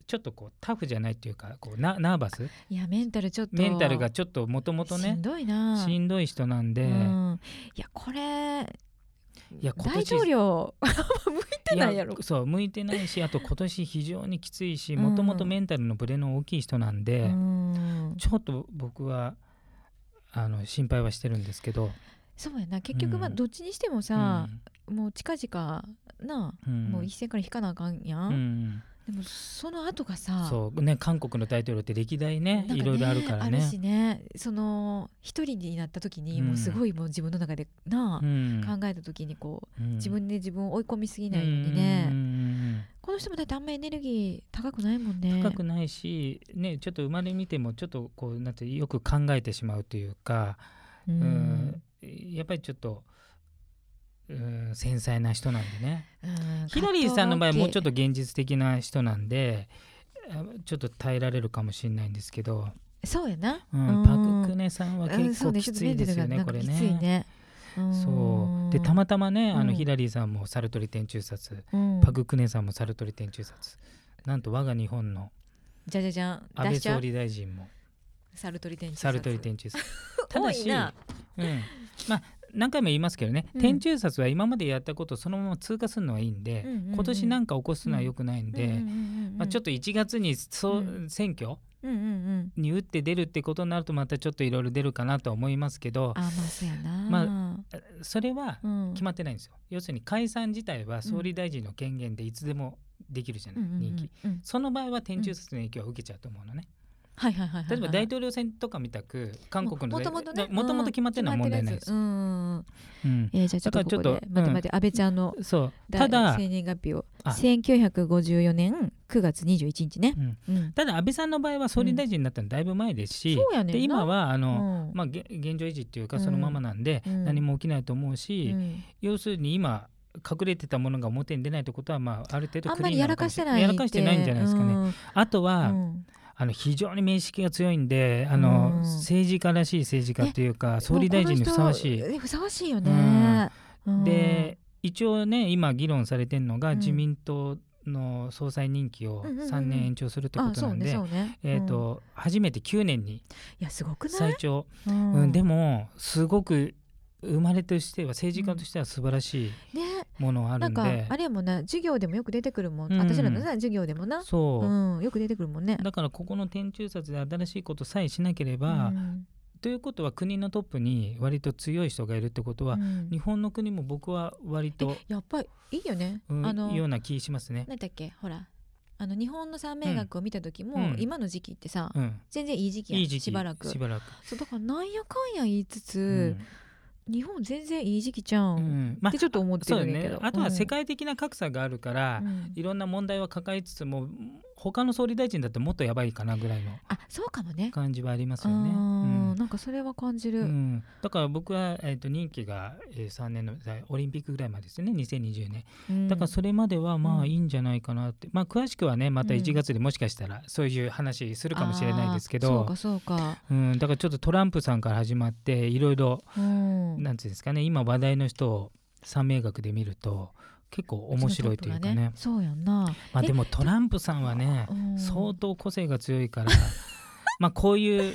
Speaker 2: ちょっとこうタフじゃないっていうかこうナナーバス？
Speaker 1: いやメンタルちょっと
Speaker 2: メンタルがちょっともともとね
Speaker 1: しんどいな。
Speaker 2: しんどい人なんで、
Speaker 1: うん、いやこれ
Speaker 2: いや今
Speaker 1: 大
Speaker 2: 年
Speaker 1: 統領向いてないやろ。
Speaker 2: いそう向いてないしあと今年非常にきついし
Speaker 1: うん。
Speaker 2: もともとメンタルのブレの大きい人なんで、
Speaker 1: うん。
Speaker 2: ちょっと僕はあの心配はしてるんですけど、
Speaker 1: そうやな。結局まあ
Speaker 2: うん。
Speaker 1: どっちにしてもさ、もう近々なもう一線から引かなあかんやん、
Speaker 2: うん。
Speaker 1: でもその後がさ
Speaker 2: そう。ね韓国の大統領って歴代ねいろいろあるからね。
Speaker 1: あるしね。その一人になった時に
Speaker 2: うん。
Speaker 1: もうすごいもう自分の中でなあ、
Speaker 2: うん。
Speaker 1: 考えた時にこう
Speaker 2: うん。
Speaker 1: 自分で自分を追い込みすぎないようにね、この人もだってあんまエネルギー高くないもんね。
Speaker 2: 高くないし、ね、ちょっと生まれ見てもちょっとこうなんてよく考えてしまうというか、
Speaker 1: う
Speaker 2: うんんやっぱりちょっと、うん、繊細な人なんでね。
Speaker 1: うん
Speaker 2: ヒラリーさんの場合はもうちょっ
Speaker 1: と
Speaker 2: と現実的な人なんであちょっと耐えられるかもしれないんですけど、
Speaker 1: そうやな、
Speaker 2: うん
Speaker 1: うん。
Speaker 2: パク・クネさんは結構きついですよね、これね。そう。でたまたまねあの
Speaker 1: うん
Speaker 2: ヒラリーさんもサルトリ天中殺、
Speaker 1: うん。
Speaker 2: パク・クネさんもサルトリ天中殺。なんと我が日本の
Speaker 1: じゃじゃじゃん。
Speaker 2: 安倍総理大臣も
Speaker 1: サルトリ天中殺。
Speaker 2: サルトリ天中殺。[LAUGHS] た
Speaker 1: 多
Speaker 2: だし、うん、まあ何回も言いますけどね、
Speaker 1: うん。
Speaker 2: 天中殺は今までやったことをそのまま通過するのはいいんで、
Speaker 1: うんうんうん
Speaker 2: 今年なんか起こすのは良くないんで、まあ、ちょっ
Speaker 1: と
Speaker 2: と1月にそう、
Speaker 1: うん。
Speaker 2: 選挙
Speaker 1: うんうんうん。
Speaker 2: に打って出るってことになるとまたちょっといろいろ出るかなとは思いますけど
Speaker 1: あまあそうやな。
Speaker 2: まそれは
Speaker 1: うん。
Speaker 2: 決まってないんですよ、要するに解散自体は総理大臣の権限でいつでもできるじゃない、
Speaker 1: うんうんうん
Speaker 2: その場合は天中殺の影響は受けちゃうと思うのね、
Speaker 1: はいはいはいはい
Speaker 2: 例えば大統領選とかみたく韓国の
Speaker 1: もともとね。
Speaker 2: もともと決まってるのは問題ないです、
Speaker 1: うん。うえー、じゃあちょっとここ
Speaker 2: だからちょっと
Speaker 1: で待って待って、安倍ちゃんの
Speaker 2: そう。
Speaker 1: だ
Speaker 2: ただ、
Speaker 1: 生年月日を。
Speaker 2: あ。
Speaker 1: 1954年9月21日ね
Speaker 2: う、ん。
Speaker 1: うん、
Speaker 2: ただ安倍さんの場合は総理大臣になったのだいぶ前ですし、
Speaker 1: そうやねんな。
Speaker 2: で今はあの、
Speaker 1: うん。
Speaker 2: まあ、げ現状維持っていうかそのままなんで、
Speaker 1: うん。
Speaker 2: 何も起きないと思うし、
Speaker 1: うん。
Speaker 2: 要するに今隠れてたものが表に出ないってことは、まあ、ある程度
Speaker 1: あんまりやら
Speaker 2: かもし
Speaker 1: てない
Speaker 2: やらかしてないんじゃないですかね。
Speaker 1: うん。
Speaker 2: あとは、
Speaker 1: うん
Speaker 2: あの非常に面識が強いんであの、
Speaker 1: うん。
Speaker 2: 政治家らしい政治家っていうか、総理大臣にふさわしい。
Speaker 1: ふさわしいよね、うん。
Speaker 2: で一応ね今議論されてるのが、
Speaker 1: うん。
Speaker 2: 自民党の総裁任期を
Speaker 1: うんうんうん。うん
Speaker 2: 3年延長するってことなんで、初めて9年に
Speaker 1: いやすごくない？
Speaker 2: 最長、
Speaker 1: うん。
Speaker 2: うんでもすごく生まれとしては政治家としては素晴らしい。
Speaker 1: ね
Speaker 2: ものある
Speaker 1: なんか
Speaker 2: んで、
Speaker 1: あれやもんな授業でもよく出てくるもん、
Speaker 2: うん。
Speaker 1: 私らのさ授業でもな。
Speaker 2: そう、
Speaker 1: うん、よく出てくるもんね。
Speaker 2: だからここの天中殺で新しいことさえしなければ、
Speaker 1: うん。
Speaker 2: ということは国のトップに割と強い人がいるってことは、
Speaker 1: うん。
Speaker 2: 日本の国も僕は割と、
Speaker 1: やっぱりいいよね、
Speaker 2: うん
Speaker 1: あの
Speaker 2: ような気しますね。
Speaker 1: 何だっけほら。あの日本の三名学を見た時も、
Speaker 2: うん。
Speaker 1: 今の時期ってさ、
Speaker 2: うん、
Speaker 1: 全然いい時期やん
Speaker 2: いい時期
Speaker 1: しばらく。
Speaker 2: しばらく。
Speaker 1: そうだからなんやかんや言いつつ、
Speaker 2: うん
Speaker 1: 日本全然いい時期じゃん、
Speaker 2: う
Speaker 1: っ
Speaker 2: ん。まあ
Speaker 1: てちょっと思ってるんだけど、
Speaker 2: ね。あとは世界的な格差があるから、
Speaker 1: うん。
Speaker 2: いろんな問題は抱えつつも他の総理大臣だってもっとやばいかなぐらいの
Speaker 1: あそうかもね。
Speaker 2: 感じはあります
Speaker 1: あ
Speaker 2: よね。
Speaker 1: ーなんかそれは感じる、
Speaker 2: うん。うんだから僕は、えー、と任期が、えー、3年のオリンピックぐらいまでですね2020年
Speaker 1: うん。
Speaker 2: だからそれまではま
Speaker 1: うん。
Speaker 2: あいいんじゃないかなって、まあ詳しくはねまた
Speaker 1: うん。
Speaker 2: 1月でもしかしたらそういう話するかもしれないですけど、
Speaker 1: そうかそうか、
Speaker 2: うん、だからちょっとトランプさんから始まっていろいろ
Speaker 1: うん、
Speaker 2: なんていうんですかね今話題の人を三名学で見ると結構面白いというかね。
Speaker 1: うちのトップがそうやんな。え
Speaker 2: まあでもトランプさんはね
Speaker 1: うん。
Speaker 2: 相当個性が強いから [LAUGHS] まあこういう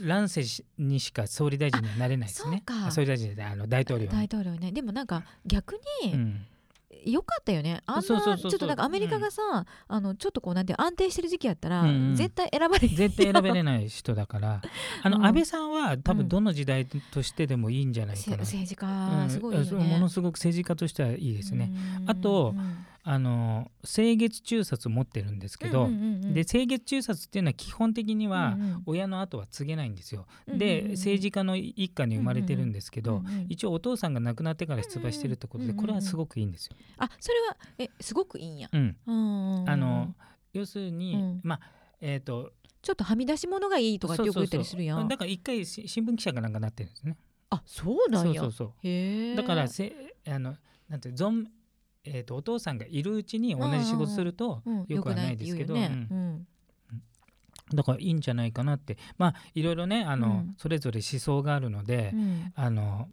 Speaker 2: 乱世にしか総理大臣にはなれないですね。総理大臣であの大統領に。
Speaker 1: 大統領ね。でもなんか逆に、
Speaker 2: うん
Speaker 1: よかったよね。あんなちょっとなんかアメリカがさ、あのちょっとこうなんて安定してる時期やったら、
Speaker 2: うんうん。
Speaker 1: 絶対選ばれ
Speaker 2: 絶対選べれない人だから。[LAUGHS] あの、
Speaker 1: うん。
Speaker 2: 安倍さんは多分どの時代としてでもいいんじゃないかな、
Speaker 1: 政治
Speaker 2: うん。
Speaker 1: 家すごいよね、
Speaker 2: ものすごく政治家としてはいいですね、
Speaker 1: うん
Speaker 2: あと
Speaker 1: うん
Speaker 2: あの清月中殺を持ってるんですけど、で清月中殺っていうのは基本的には親の後は継げないんですよ、で
Speaker 1: うん
Speaker 2: 政治家の一家に生まれてるんですけど、一応お父さんが亡くなってから出馬してるってことで、これはすごくいいんですよ。
Speaker 1: あそれはえすごくいいんや、
Speaker 2: うん。
Speaker 1: うん。
Speaker 2: あの要するに、
Speaker 1: うん。
Speaker 2: まあえっ、と
Speaker 1: ちょっとはみ出し物がいいとかってよく言ったりするやん。
Speaker 2: だから一回し新聞記者かなんかなってるんですね。
Speaker 1: あそうなんや。
Speaker 2: そうそうそう。だからせあのなんて存えー、とお父さんがいるうちに同じ仕事すると
Speaker 1: うん。
Speaker 2: よくはないですけど、だからいいんじゃないかなって。まあいろいろねあの、
Speaker 1: うん。
Speaker 2: それぞれ思想があるので、
Speaker 1: うんうん。
Speaker 2: あの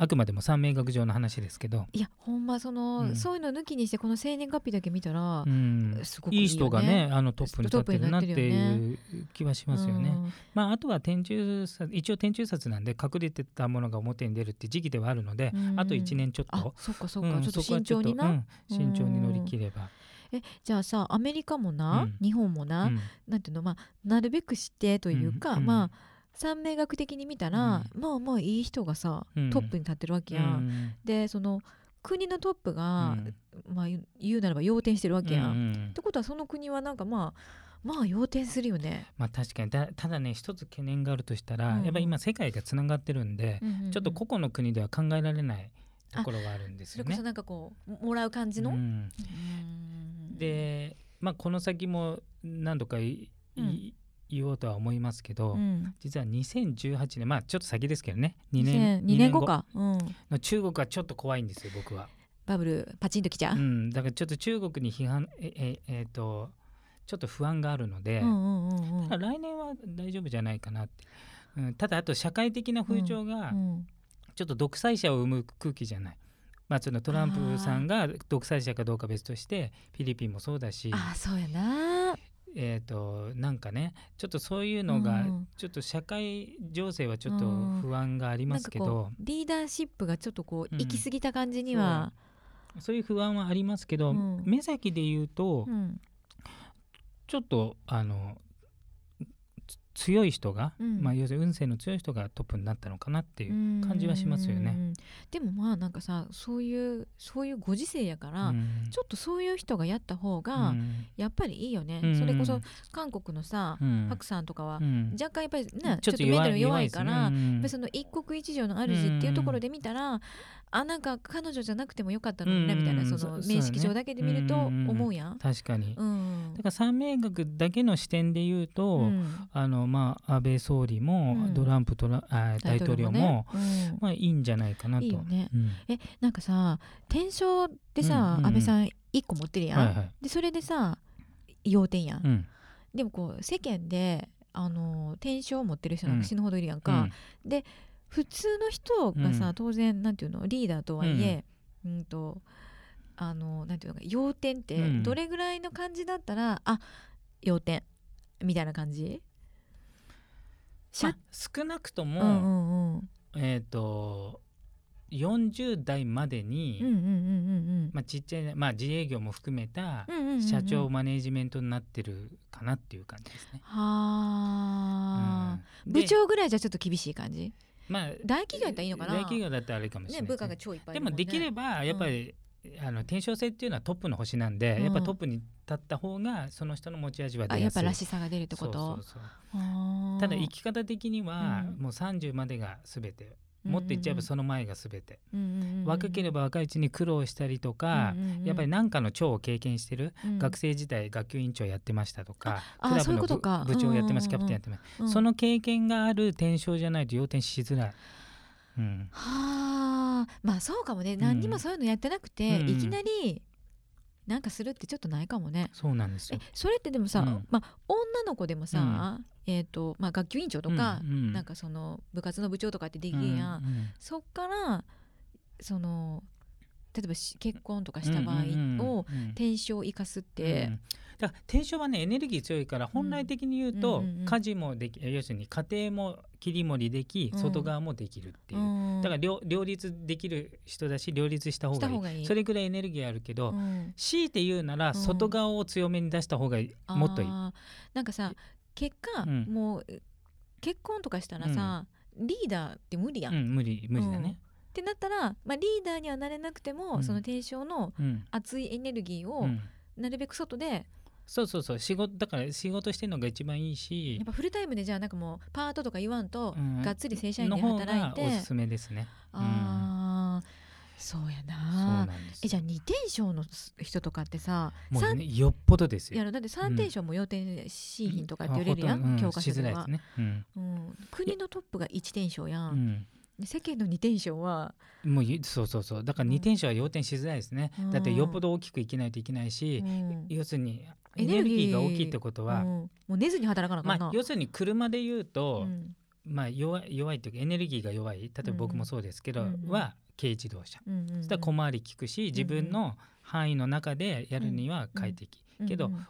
Speaker 2: あくまでも三名学上の話ですけど、
Speaker 1: いやほんまその、
Speaker 2: うん。
Speaker 1: そういうの抜きにしてこの生年月日だけ見たら、
Speaker 2: うん。
Speaker 1: すごくいいよね。
Speaker 2: いい人がねあのトップに立ってるなっていう気はしますよね。
Speaker 1: うん。
Speaker 2: まあ、あとは天中殺一応天中殺なんで隠れてたものが表に出るって時期ではあるので、
Speaker 1: うん。
Speaker 2: あと1年ちょっ
Speaker 1: あ
Speaker 2: と。
Speaker 1: そっかそ
Speaker 2: うん
Speaker 1: ちょっと慎重にな、
Speaker 2: うん慎重に乗り切れば、
Speaker 1: えじゃあさアメリカもな、
Speaker 2: うん。
Speaker 1: 日本もな、
Speaker 2: うん。
Speaker 1: なんていうのまあなるべくしてというか、
Speaker 2: うん。
Speaker 1: まあ三名学的に見たら、まあまあいい人がさ、
Speaker 2: うん。
Speaker 1: トップに立ってるわけやん、
Speaker 2: うん。
Speaker 1: でその国のトップが、
Speaker 2: うん。
Speaker 1: まあ言うならば要点してるわけやん、
Speaker 2: うん
Speaker 1: っ
Speaker 2: うん。
Speaker 1: てことはその国はなんかまあまあ要点するよね、
Speaker 2: まあ確かに。たただね一つ懸念があるとしたら、
Speaker 1: うん。
Speaker 2: やっぱり今世界がつながってるんで、
Speaker 1: うんうんうん。
Speaker 2: ちょっと個々の国では考えられないところがあるんですよね。
Speaker 1: それこそ。なんかこうもらう感じの、
Speaker 2: うん。
Speaker 1: うん。
Speaker 2: で、まあ、この先も何度かい、
Speaker 1: うん。
Speaker 2: い言おうとは思いますけど、
Speaker 1: うん。
Speaker 2: 実は2018年まあちょっと先ですけどね。2年
Speaker 1: 2年後。か、うん、
Speaker 2: の中国はちょっと怖いんですよ僕は。
Speaker 1: バブルパチンときちゃう、
Speaker 2: うん、だからちょっと中国に批判えええーとちょっと不安があるので、
Speaker 1: うんうんうんうん。
Speaker 2: ただ来年は大丈夫じゃないかなって、うん、ただあと社会的な風潮が
Speaker 1: うん。
Speaker 2: ちょっと独裁者を生む空気じゃない。まあ、そのトランプさんが独裁者かどうか別としてフィリピンもそうだし、
Speaker 1: ああそうやな
Speaker 2: えー、となんかねちょっとそういうのが、
Speaker 1: うん。
Speaker 2: ちょっと社会情勢はちょっと
Speaker 1: うん。
Speaker 2: 不安がありますけど。
Speaker 1: う、リーダーシップがちょっとこう
Speaker 2: うん。
Speaker 1: 行き過ぎた感じには、
Speaker 2: そう。いう不安はありますけど、
Speaker 1: うん。
Speaker 2: 目先で言うと、
Speaker 1: うん。
Speaker 2: ちょっとあのつ強い人が、
Speaker 1: うん。
Speaker 2: まあ、要するに運勢の強い人がトップになったのかなっていう感じはしますよね。
Speaker 1: うんでもまあなんかさそういうそういうご時世やから、
Speaker 2: うん。
Speaker 1: ちょっとそういう人がやった方が
Speaker 2: うん。
Speaker 1: やっぱりいいよね、
Speaker 2: うん。
Speaker 1: それこそ韓国のさ、
Speaker 2: うん。
Speaker 1: パクさんとかは
Speaker 2: うん。
Speaker 1: 若干やっぱりね、
Speaker 2: ちょっと
Speaker 1: メンタル
Speaker 2: 弱い
Speaker 1: から、その一国一城の主っていうところで見たら、あなんか彼女じゃなくてもよかったのにみたいなその面識上だけで見ると
Speaker 2: うん
Speaker 1: 思うやん。
Speaker 2: 確かに、
Speaker 1: うん。
Speaker 2: だから三名学だけの視点で言うと、
Speaker 1: うん。
Speaker 2: あのまあ安倍総理も、
Speaker 1: うん。
Speaker 2: トランプトラあ大統領も
Speaker 1: ね。うん。
Speaker 2: まあいいんじゃないかなと。
Speaker 1: いいよね。
Speaker 2: うん。
Speaker 1: えなんかさ天正ってさ、
Speaker 2: うんうんうん。
Speaker 1: 安倍さん一個持ってるやん、
Speaker 2: はいはい。
Speaker 1: でそれでさ要点やん、
Speaker 2: うん。
Speaker 1: でもこう世間であの天正を持ってる人なん
Speaker 2: うん。
Speaker 1: か死ぬほどいるやん
Speaker 2: う
Speaker 1: か、
Speaker 2: ん
Speaker 1: 普通の人がさ、
Speaker 2: うん。
Speaker 1: 当然なんていうのリーダーとはいえ、うん、とあのなんていうのか要点って
Speaker 2: うん。
Speaker 1: どれぐらいの感じだったら、あ要点みたいな感じ？
Speaker 2: まあ、少なくとも、
Speaker 1: うんうんうん。
Speaker 2: えっ、と40代までに、
Speaker 1: うんうんうんうん
Speaker 2: まあ、ちっちゃい、まあ、自営業も含めた
Speaker 1: うんうんうんうん。
Speaker 2: 社長マネージメントになってるかなっていう感じですね。
Speaker 1: はあ、
Speaker 2: うん。で
Speaker 1: 部長ぐらいじゃちょっと厳しい感じ？
Speaker 2: まあ
Speaker 1: 大企業やったらいいのかな。
Speaker 2: 大企業だったらあれかもしれないね。
Speaker 1: ね部下が超いっぱいい
Speaker 2: で
Speaker 1: るも
Speaker 2: できればやっぱり、あの天正性っていうのはトップの星なんで、
Speaker 1: うん。
Speaker 2: やっぱトップに立った方がその人の持ち味は出やすい。
Speaker 1: あやっぱらしさが出るってこと？
Speaker 2: そうそうそう。
Speaker 1: あー。
Speaker 2: ただ生き方的には、
Speaker 1: うん。
Speaker 2: もう30までが全てもっと言っちゃえばその前が全て、若ければ若いうちに苦労したりとか、やっぱり何かの長を経験してる、
Speaker 1: うん。
Speaker 2: 学生時代学級委員長やってましたとかクラブの部
Speaker 1: ことか。
Speaker 2: 部長やってます、キャプテンやってます、
Speaker 1: うん。
Speaker 2: その経験がある天正じゃないと要点しづらい。うん。
Speaker 1: はあ。まあそうかもね。
Speaker 2: ん
Speaker 1: 何にもそういうのやってなくて、
Speaker 2: うん。
Speaker 1: いきなりなんかするってちょっとないかもね。
Speaker 2: そうなんです
Speaker 1: え
Speaker 2: よ。
Speaker 1: それってでもさ、
Speaker 2: うん。
Speaker 1: まあ、女の子でもさ、えーとまあ、学級委員長とか、
Speaker 2: うんうん。
Speaker 1: なんかその部活の部長とかってできるやん、
Speaker 2: うんうん
Speaker 1: そっからその例えばし結婚とかした場合を
Speaker 2: うんうんうん
Speaker 1: 転生を生かすっ
Speaker 2: う
Speaker 1: て
Speaker 2: ん、だから転生はねエネルギー強いから本来的に言うと、
Speaker 1: うんうんうんうん。
Speaker 2: 家事もでき要するに家庭も切り盛りでき
Speaker 1: うん。
Speaker 2: 外側もできるっていう、
Speaker 1: うん。
Speaker 2: だから両両立できる人だし両立した方がいい。それぐらいエネルギーあるけど、
Speaker 1: うん。
Speaker 2: 強いて言うなら
Speaker 1: ん。
Speaker 2: 外側を強めに出した方がいい。もっといい。
Speaker 1: あーなんかさ結果、
Speaker 2: うん。
Speaker 1: もう結婚とかしたらさ、リーダーって無理やん、っ
Speaker 2: うん、無理無理だね。
Speaker 1: てなったら、まあ、リーダーにはなれなくても、
Speaker 2: うん。
Speaker 1: その提唱の
Speaker 2: うん。
Speaker 1: 熱いエネルギーを
Speaker 2: うん。
Speaker 1: なるべく外で、
Speaker 2: そうそうそう。仕事だから仕事してるのが一番いいし。
Speaker 1: やっぱフルタイムでじゃあなんかもうパートとか言わんと、
Speaker 2: うん。
Speaker 1: がっつり正社員で働いて。
Speaker 2: がおすすめですね。
Speaker 1: あーそうや
Speaker 2: そう
Speaker 1: な
Speaker 2: な
Speaker 1: えじゃあ二点賞の人とかってさ
Speaker 2: もう
Speaker 1: 三
Speaker 2: ねよっぽどですよ。
Speaker 1: やろだって三点賞も要点 C 品とかって言われるやん、
Speaker 2: あほとど
Speaker 1: 教科書では
Speaker 2: ね。うん。
Speaker 1: うん、国のトップが一点賞やん、世間の二点賞は？
Speaker 2: もうゆそうそうそう。だから二点者は要点しづらいですね、
Speaker 1: うん。
Speaker 2: だってよっぽど大きく生きないといけないし、
Speaker 1: うん。
Speaker 2: 要するに
Speaker 1: エ
Speaker 2: エネル
Speaker 1: ギー
Speaker 2: が大きいってことは、
Speaker 1: うん。もう寝ずに働かなあかんな、
Speaker 2: まあ、要するに車で言うと、
Speaker 1: うん。
Speaker 2: まあ、弱い弱いっていうかエネルギーが弱い。例えば僕もそうですけど、は軽自動車、そしたら小回り利くし自分の範囲の中でやるには快適、けど
Speaker 1: うん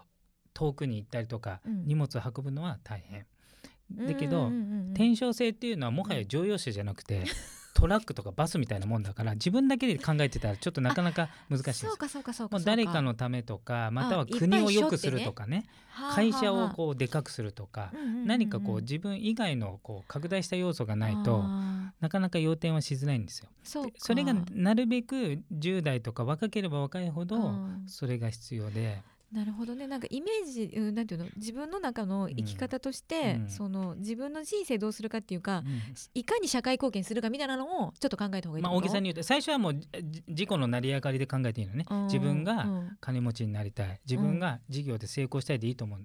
Speaker 2: 遠くに行ったりとか、
Speaker 1: うん。
Speaker 2: 荷物を運ぶのは大変。
Speaker 1: うん
Speaker 2: だけど、転生性っていうのはもはや乗用車じゃなくて、[LAUGHS] トラックとかバスみたいなもんだから自分だけで考えてたらちょっとなかなか難しいです。
Speaker 1: そう。かそうかそうか
Speaker 2: もう誰かのためとかまたは
Speaker 1: あ
Speaker 2: 国を良くするとかね
Speaker 1: はあ
Speaker 2: 会社を
Speaker 1: はあ
Speaker 2: こうでかくするとか何かこう自分以外のこう拡大した要素がないと
Speaker 1: あ
Speaker 2: なかなか要点はしづらいんですよ。
Speaker 1: ーそ
Speaker 2: れがなるべく10代とか若ければ若いほど
Speaker 1: うん
Speaker 2: それが必要で
Speaker 1: なるほどね。なんかイメージ、うん、なんていうの？自分の中の生き方として、
Speaker 2: うん。
Speaker 1: その自分の人生どうするかっていうか、
Speaker 2: うん。
Speaker 1: いかに社会貢献するかみたいなのをちょっと考えた方がいい
Speaker 2: まあ大げさに言うと最初はもうじ自己の成り上がりで考えていいのね。
Speaker 1: うん。
Speaker 2: 自分
Speaker 1: う
Speaker 2: が
Speaker 1: ん。
Speaker 2: 金持ちになりたい。自分が事業で成功したいでいいと思う。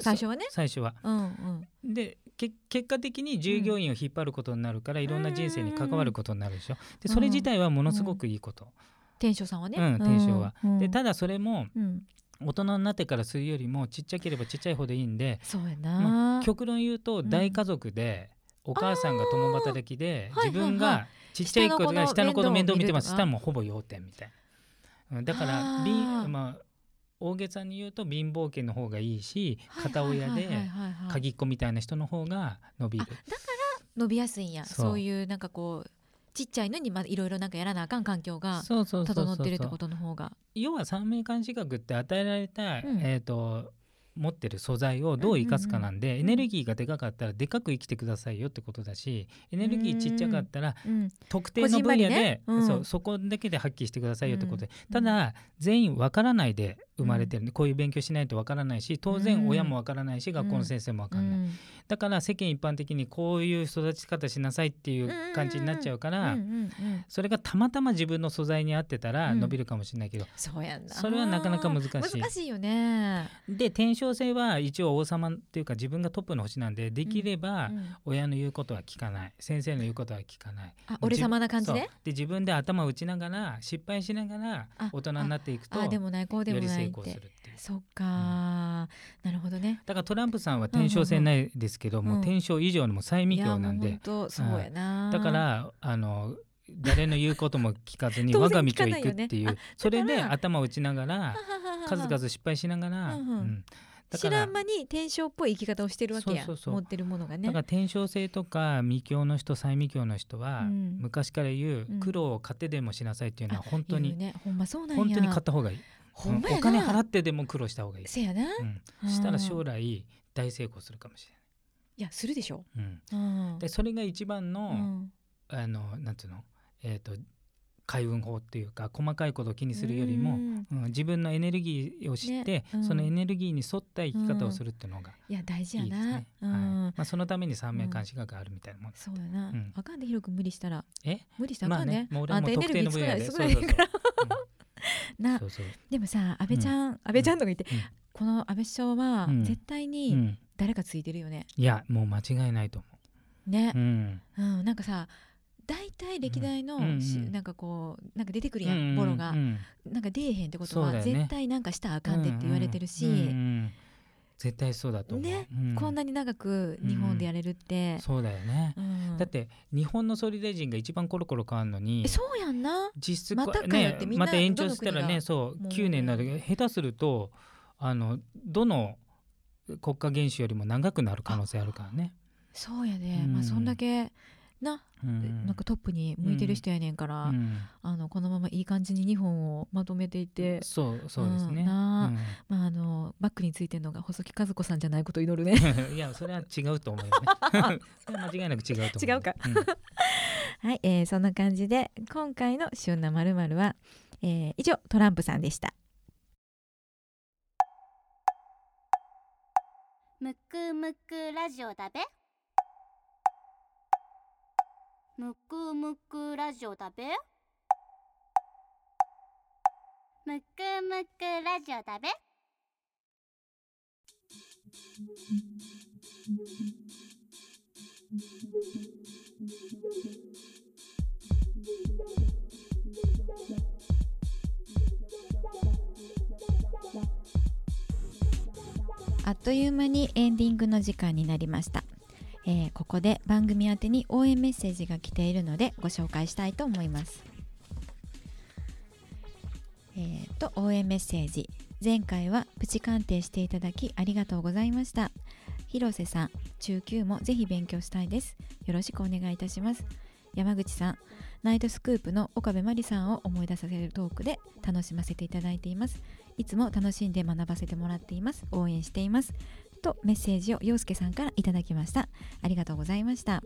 Speaker 1: 最初はね。
Speaker 2: そ最初は。
Speaker 1: うんうん。
Speaker 2: でけ結果的に従業員を引っ張ることになるから、いろんな人生に関わることになるでしょ。でそれ自体はものすごくいいこと、
Speaker 1: 天正さんはね、
Speaker 2: うん天正は。
Speaker 1: うん。
Speaker 2: でただそれも
Speaker 1: うん
Speaker 2: 大人になってからするよりもちっちゃければちっちゃいほどいいんで、
Speaker 1: そうやな、
Speaker 2: まあ、極論言うと
Speaker 1: うん。
Speaker 2: 大家族で、お母さんが共働きで自分がちっちゃい子が下
Speaker 1: 下の子の
Speaker 2: 面倒見てます。
Speaker 1: 面倒を見るとか？
Speaker 2: したらもうほぼ要点みたいな、うんだからまあ大げさに言うと貧乏家の方がいいし片親で鍵っ子みたいな人の方が伸びる。
Speaker 1: あ。だから伸びやすいんや。
Speaker 2: そう
Speaker 1: いうなんかこうちっちゃいのにまあいろいろなんかやらなあかん環境が整ってるってことの方が。
Speaker 2: 要は三名監視学って与えられた、
Speaker 1: うん。
Speaker 2: えー、と持ってる素材をどう生かすかなんで、
Speaker 1: ん
Speaker 2: エネルギーがでかかったらでかく生きてくださいよってことだしエネルギーちっちゃかったら
Speaker 1: うん
Speaker 2: 特定の分野で、
Speaker 1: うん。
Speaker 2: そうそこだけで発揮してくださいよってことで、
Speaker 1: うん。
Speaker 2: ただ全員わからないで生まれてるんで、こういう勉強しないとわからないし当然親もわからないし、学校の先生もわかんない、
Speaker 1: うん。
Speaker 2: だから世間一般的にこういう育ち方しなさいっていう感じになっちゃうから、それがたまたま自分の素材に合ってたら
Speaker 1: うん。
Speaker 2: 伸びるかもしれないけど、
Speaker 1: そうや
Speaker 2: それはなかなか難しい。
Speaker 1: 難しいよね。
Speaker 2: で天正星は一応王様っていうか自分がトップの星なんでできれば
Speaker 1: うん
Speaker 2: 親の言うことは聞かない。先生の言うことは聞かない。
Speaker 1: あ俺様な感じで？
Speaker 2: で自分で頭を打ちながら失敗しながら
Speaker 1: あ
Speaker 2: 大人になっていくと
Speaker 1: あでもないこうでもないって。
Speaker 2: 功するっていう。
Speaker 1: そっか。なるほどね。
Speaker 2: だからトランプさんは天正星ないですけど
Speaker 1: うん。
Speaker 2: もう天正以上のもう最未教なんで。
Speaker 1: そうやな。
Speaker 2: だからあの誰の言うことも聞かずに [LAUGHS] 我が道を行くっていう。
Speaker 1: あ
Speaker 2: それで頭を打ちながら数々失敗しながら、
Speaker 1: うん知
Speaker 2: から
Speaker 1: らん間に天正っぽい生き方をしてるわけや。
Speaker 2: そうそうそう。
Speaker 1: 持ってるものがね。
Speaker 2: だから天正星とか未教の人最未教の人は、
Speaker 1: うん。
Speaker 2: 昔から言う
Speaker 1: うん
Speaker 2: 苦労を買ってでもしなさいっていうのは本当に、
Speaker 1: ね。ほんまそうなんや。
Speaker 2: 本当に買った方がいい、
Speaker 1: ほんまやな。
Speaker 2: お金払ってでも苦労した方がいい、
Speaker 1: せやな。
Speaker 2: うん、
Speaker 1: うん
Speaker 2: したら将来大成功するかもし
Speaker 1: い。やするでしょ。
Speaker 2: れない、うん、
Speaker 1: うん。
Speaker 2: でそれが一番の、
Speaker 1: うん。
Speaker 2: あのなんていうの？えっ、と開運法っていうか細かいことを気にするよりも、
Speaker 1: うん。
Speaker 2: うん、自分のエネルギーを知って、
Speaker 1: ね。うん。
Speaker 2: そのエネルギーに沿った生き方をするっていうのが
Speaker 1: いや大事や
Speaker 2: いいですね。
Speaker 1: な
Speaker 2: はい。
Speaker 1: うん。
Speaker 2: まあ、そのために三名監視学があるみたいなもん。です。
Speaker 1: そうやな。
Speaker 2: うん。
Speaker 1: あかんでひろくん無理したら。
Speaker 2: え？
Speaker 1: 無理したらあかんね。
Speaker 2: もう俺は
Speaker 1: あんたエ
Speaker 2: もう特
Speaker 1: ネルギー少ない
Speaker 2: 定の分野で [LAUGHS] そうそう
Speaker 1: でもさ安倍ちゃん安倍ちゃんとか言って
Speaker 2: うん。
Speaker 1: この安倍首相は
Speaker 2: うん。
Speaker 1: 絶対
Speaker 2: う
Speaker 1: に
Speaker 2: ん、
Speaker 1: 誰かついてるよね。
Speaker 2: いやもう間違いないと思
Speaker 1: ね。
Speaker 2: う。うん。
Speaker 1: うんなんかさ大体歴代のなんかこうなんか出てくるや
Speaker 2: うん
Speaker 1: んボロが。
Speaker 2: うん
Speaker 1: なんか出えへんってことは絶対なんかしたらあかんでって言われてるし
Speaker 2: 絶対そうだと思う。
Speaker 1: ね
Speaker 2: う
Speaker 1: こんなに長く日本でやれるって。
Speaker 2: そうだよね。
Speaker 1: うん。
Speaker 2: だって日本の総理大臣が一番コロコロ変わるのに
Speaker 1: えそうやんな。
Speaker 2: 実質
Speaker 1: またかよってみんな
Speaker 2: また延長したらねそう
Speaker 1: もう。
Speaker 2: 9年になる下手するとあのどの国家元首よりも長くなる可能性あるからね。
Speaker 1: そうやで、
Speaker 2: うん。
Speaker 1: まあそんだけな、
Speaker 2: うん。
Speaker 1: なんかトップに向いてる人やねんから、
Speaker 2: うん。
Speaker 1: あのこのままいい感じに日本をまとめていって、
Speaker 2: そうそうですね。
Speaker 1: うんなあ。
Speaker 2: うん。
Speaker 1: まああのバックについてるのが細木和子さんじゃないことを祈るね。[LAUGHS]
Speaker 2: いやそれは違うと思うよね。[LAUGHS] それは間違いなく違うと思う。
Speaker 1: 違うか。
Speaker 2: ん。[LAUGHS]
Speaker 1: はい、えーそんな感じで今回の旬なまるまるは、えー以上トランプさんでした。
Speaker 3: むくむくラジオだべむくむくラジオだべ？むくむくラジオだべ？
Speaker 1: あっという間にエンディングの時間になりました、えーここで番組宛てに応援メッセージが来ているのでご紹介したいと思います。えーと応援メッセージ。前回はプチ鑑定していただきありがとうございました。広瀬さん中級もぜひ勉強したいです。よろしくお願いいたします。山口さんナイトスクープの岡部真理さんを思い出させるトークで楽しませていただいています。いつも楽しんで学ばせてもらっています。応援しています。とメッセージを陽介さんからいただきました。ありがとうございました。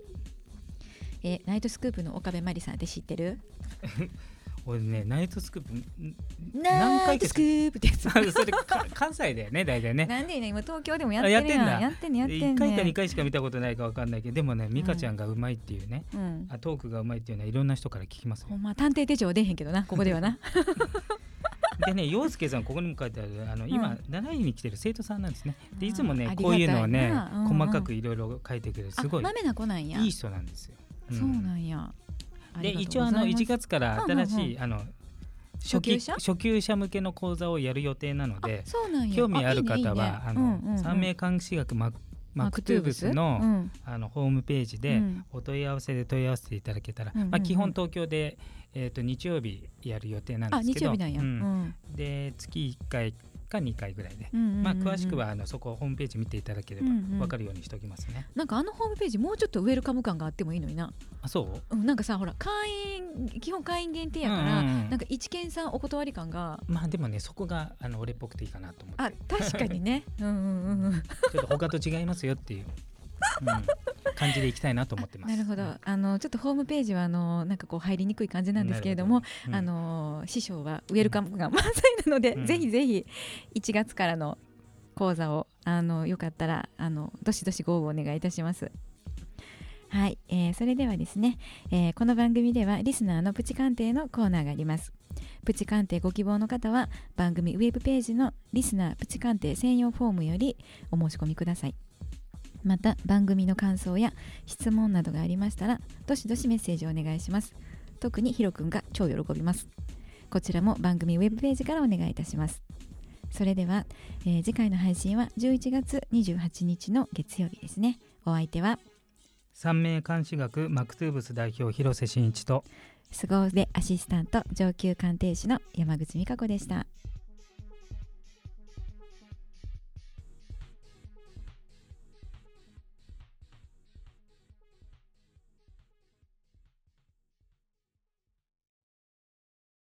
Speaker 1: えーナイトスクープの岡部真理さんって知ってる？[LAUGHS]
Speaker 2: 俺ねナイトスクープん
Speaker 1: ナ
Speaker 2: 回
Speaker 1: スクープってやつ。
Speaker 2: あそれか関西だよね大体ね。
Speaker 1: なんでね今東京でもやってるやん。
Speaker 2: あやってんだ。
Speaker 1: やってんねやってんね
Speaker 2: 1回か2回しか見たことないかわかんないけどでもね美香ちゃんがうまいっていうね、
Speaker 1: うん。
Speaker 2: あトークがうまいっていうのはいろんな人から聞きますよ。
Speaker 1: ほんま探偵手帳出へんけどなここではな [LAUGHS]
Speaker 2: でね陽介さんここにも書いてあるあの今、
Speaker 1: うん。
Speaker 2: 習いに来てる生徒さんなんですね。でいつもねこういうのをね、細かくいろいろ書いてくれる。すごいいい人なんですよ。ん。
Speaker 1: そうなんや。あ
Speaker 2: で一応あの
Speaker 1: ございます。
Speaker 2: 1月から新しい、あの
Speaker 1: 初級者？
Speaker 2: 初級者向けの講座をやる予定なので興味ある方はあの、三名監視学ママクトゥーブス？の,、
Speaker 1: うん。
Speaker 2: あのホームページで
Speaker 1: うん。
Speaker 2: お問い合わせで問い合わせていただけたら、
Speaker 1: うんうんうん。
Speaker 2: まあ、基本東京で、えー、と日曜日やる予定なんで
Speaker 1: あ
Speaker 2: すけど
Speaker 1: 日曜日なんや、
Speaker 2: で月1回か2回ぐらいで、
Speaker 1: うんうんうんうん。
Speaker 2: まあ、詳しくはあのそこホームページ見ていただければ
Speaker 1: うんうん。
Speaker 2: 分かるようにしておきますね。
Speaker 1: なんかあのホームページもうちょっとウェルカム感があってもいいのにな、
Speaker 2: あそう？
Speaker 1: うん、なんかさほら会員基本会員限定やから、
Speaker 2: うんうんうん。
Speaker 1: なんか一見さんお断り感が。
Speaker 2: まあでもねそこがあの俺っぽくていいかなと思って。
Speaker 1: あ確かにね。うんうんうんうん。[LAUGHS]
Speaker 2: ちょっと他と違いますよっていう、うん、感じでいきたいなと思ってます。
Speaker 1: なるほどあのちょっとホームページはあのなんかこう入りにくい感じなんですけれども
Speaker 2: なるほど
Speaker 1: あの師匠はウェルカムが満載なので、
Speaker 2: うん
Speaker 1: ぜひぜひ1月からの講座をあのよかったらあのどしどしご応募お願いいたします。はい、えーそれではですね、えーこの番組ではリスナーのプチ鑑定のコーナーがあります。プチ鑑定ご希望の方は番組ウェブページのリスナープチ鑑定専用フォームよりお申し込みください。また番組の感想や質問などがありましたらどしどしメッセージをお願いします。特にヒロくんが超喜びます。こちらも番組ウェブページからお願いいたします。それでは、えー次回の配信は11月28日の月曜日ですね。お相手は
Speaker 2: 三名監視学マクトゥーブス代表広瀬真一と
Speaker 1: 凄腕アシスタント上級鑑定士の山口美香子でした。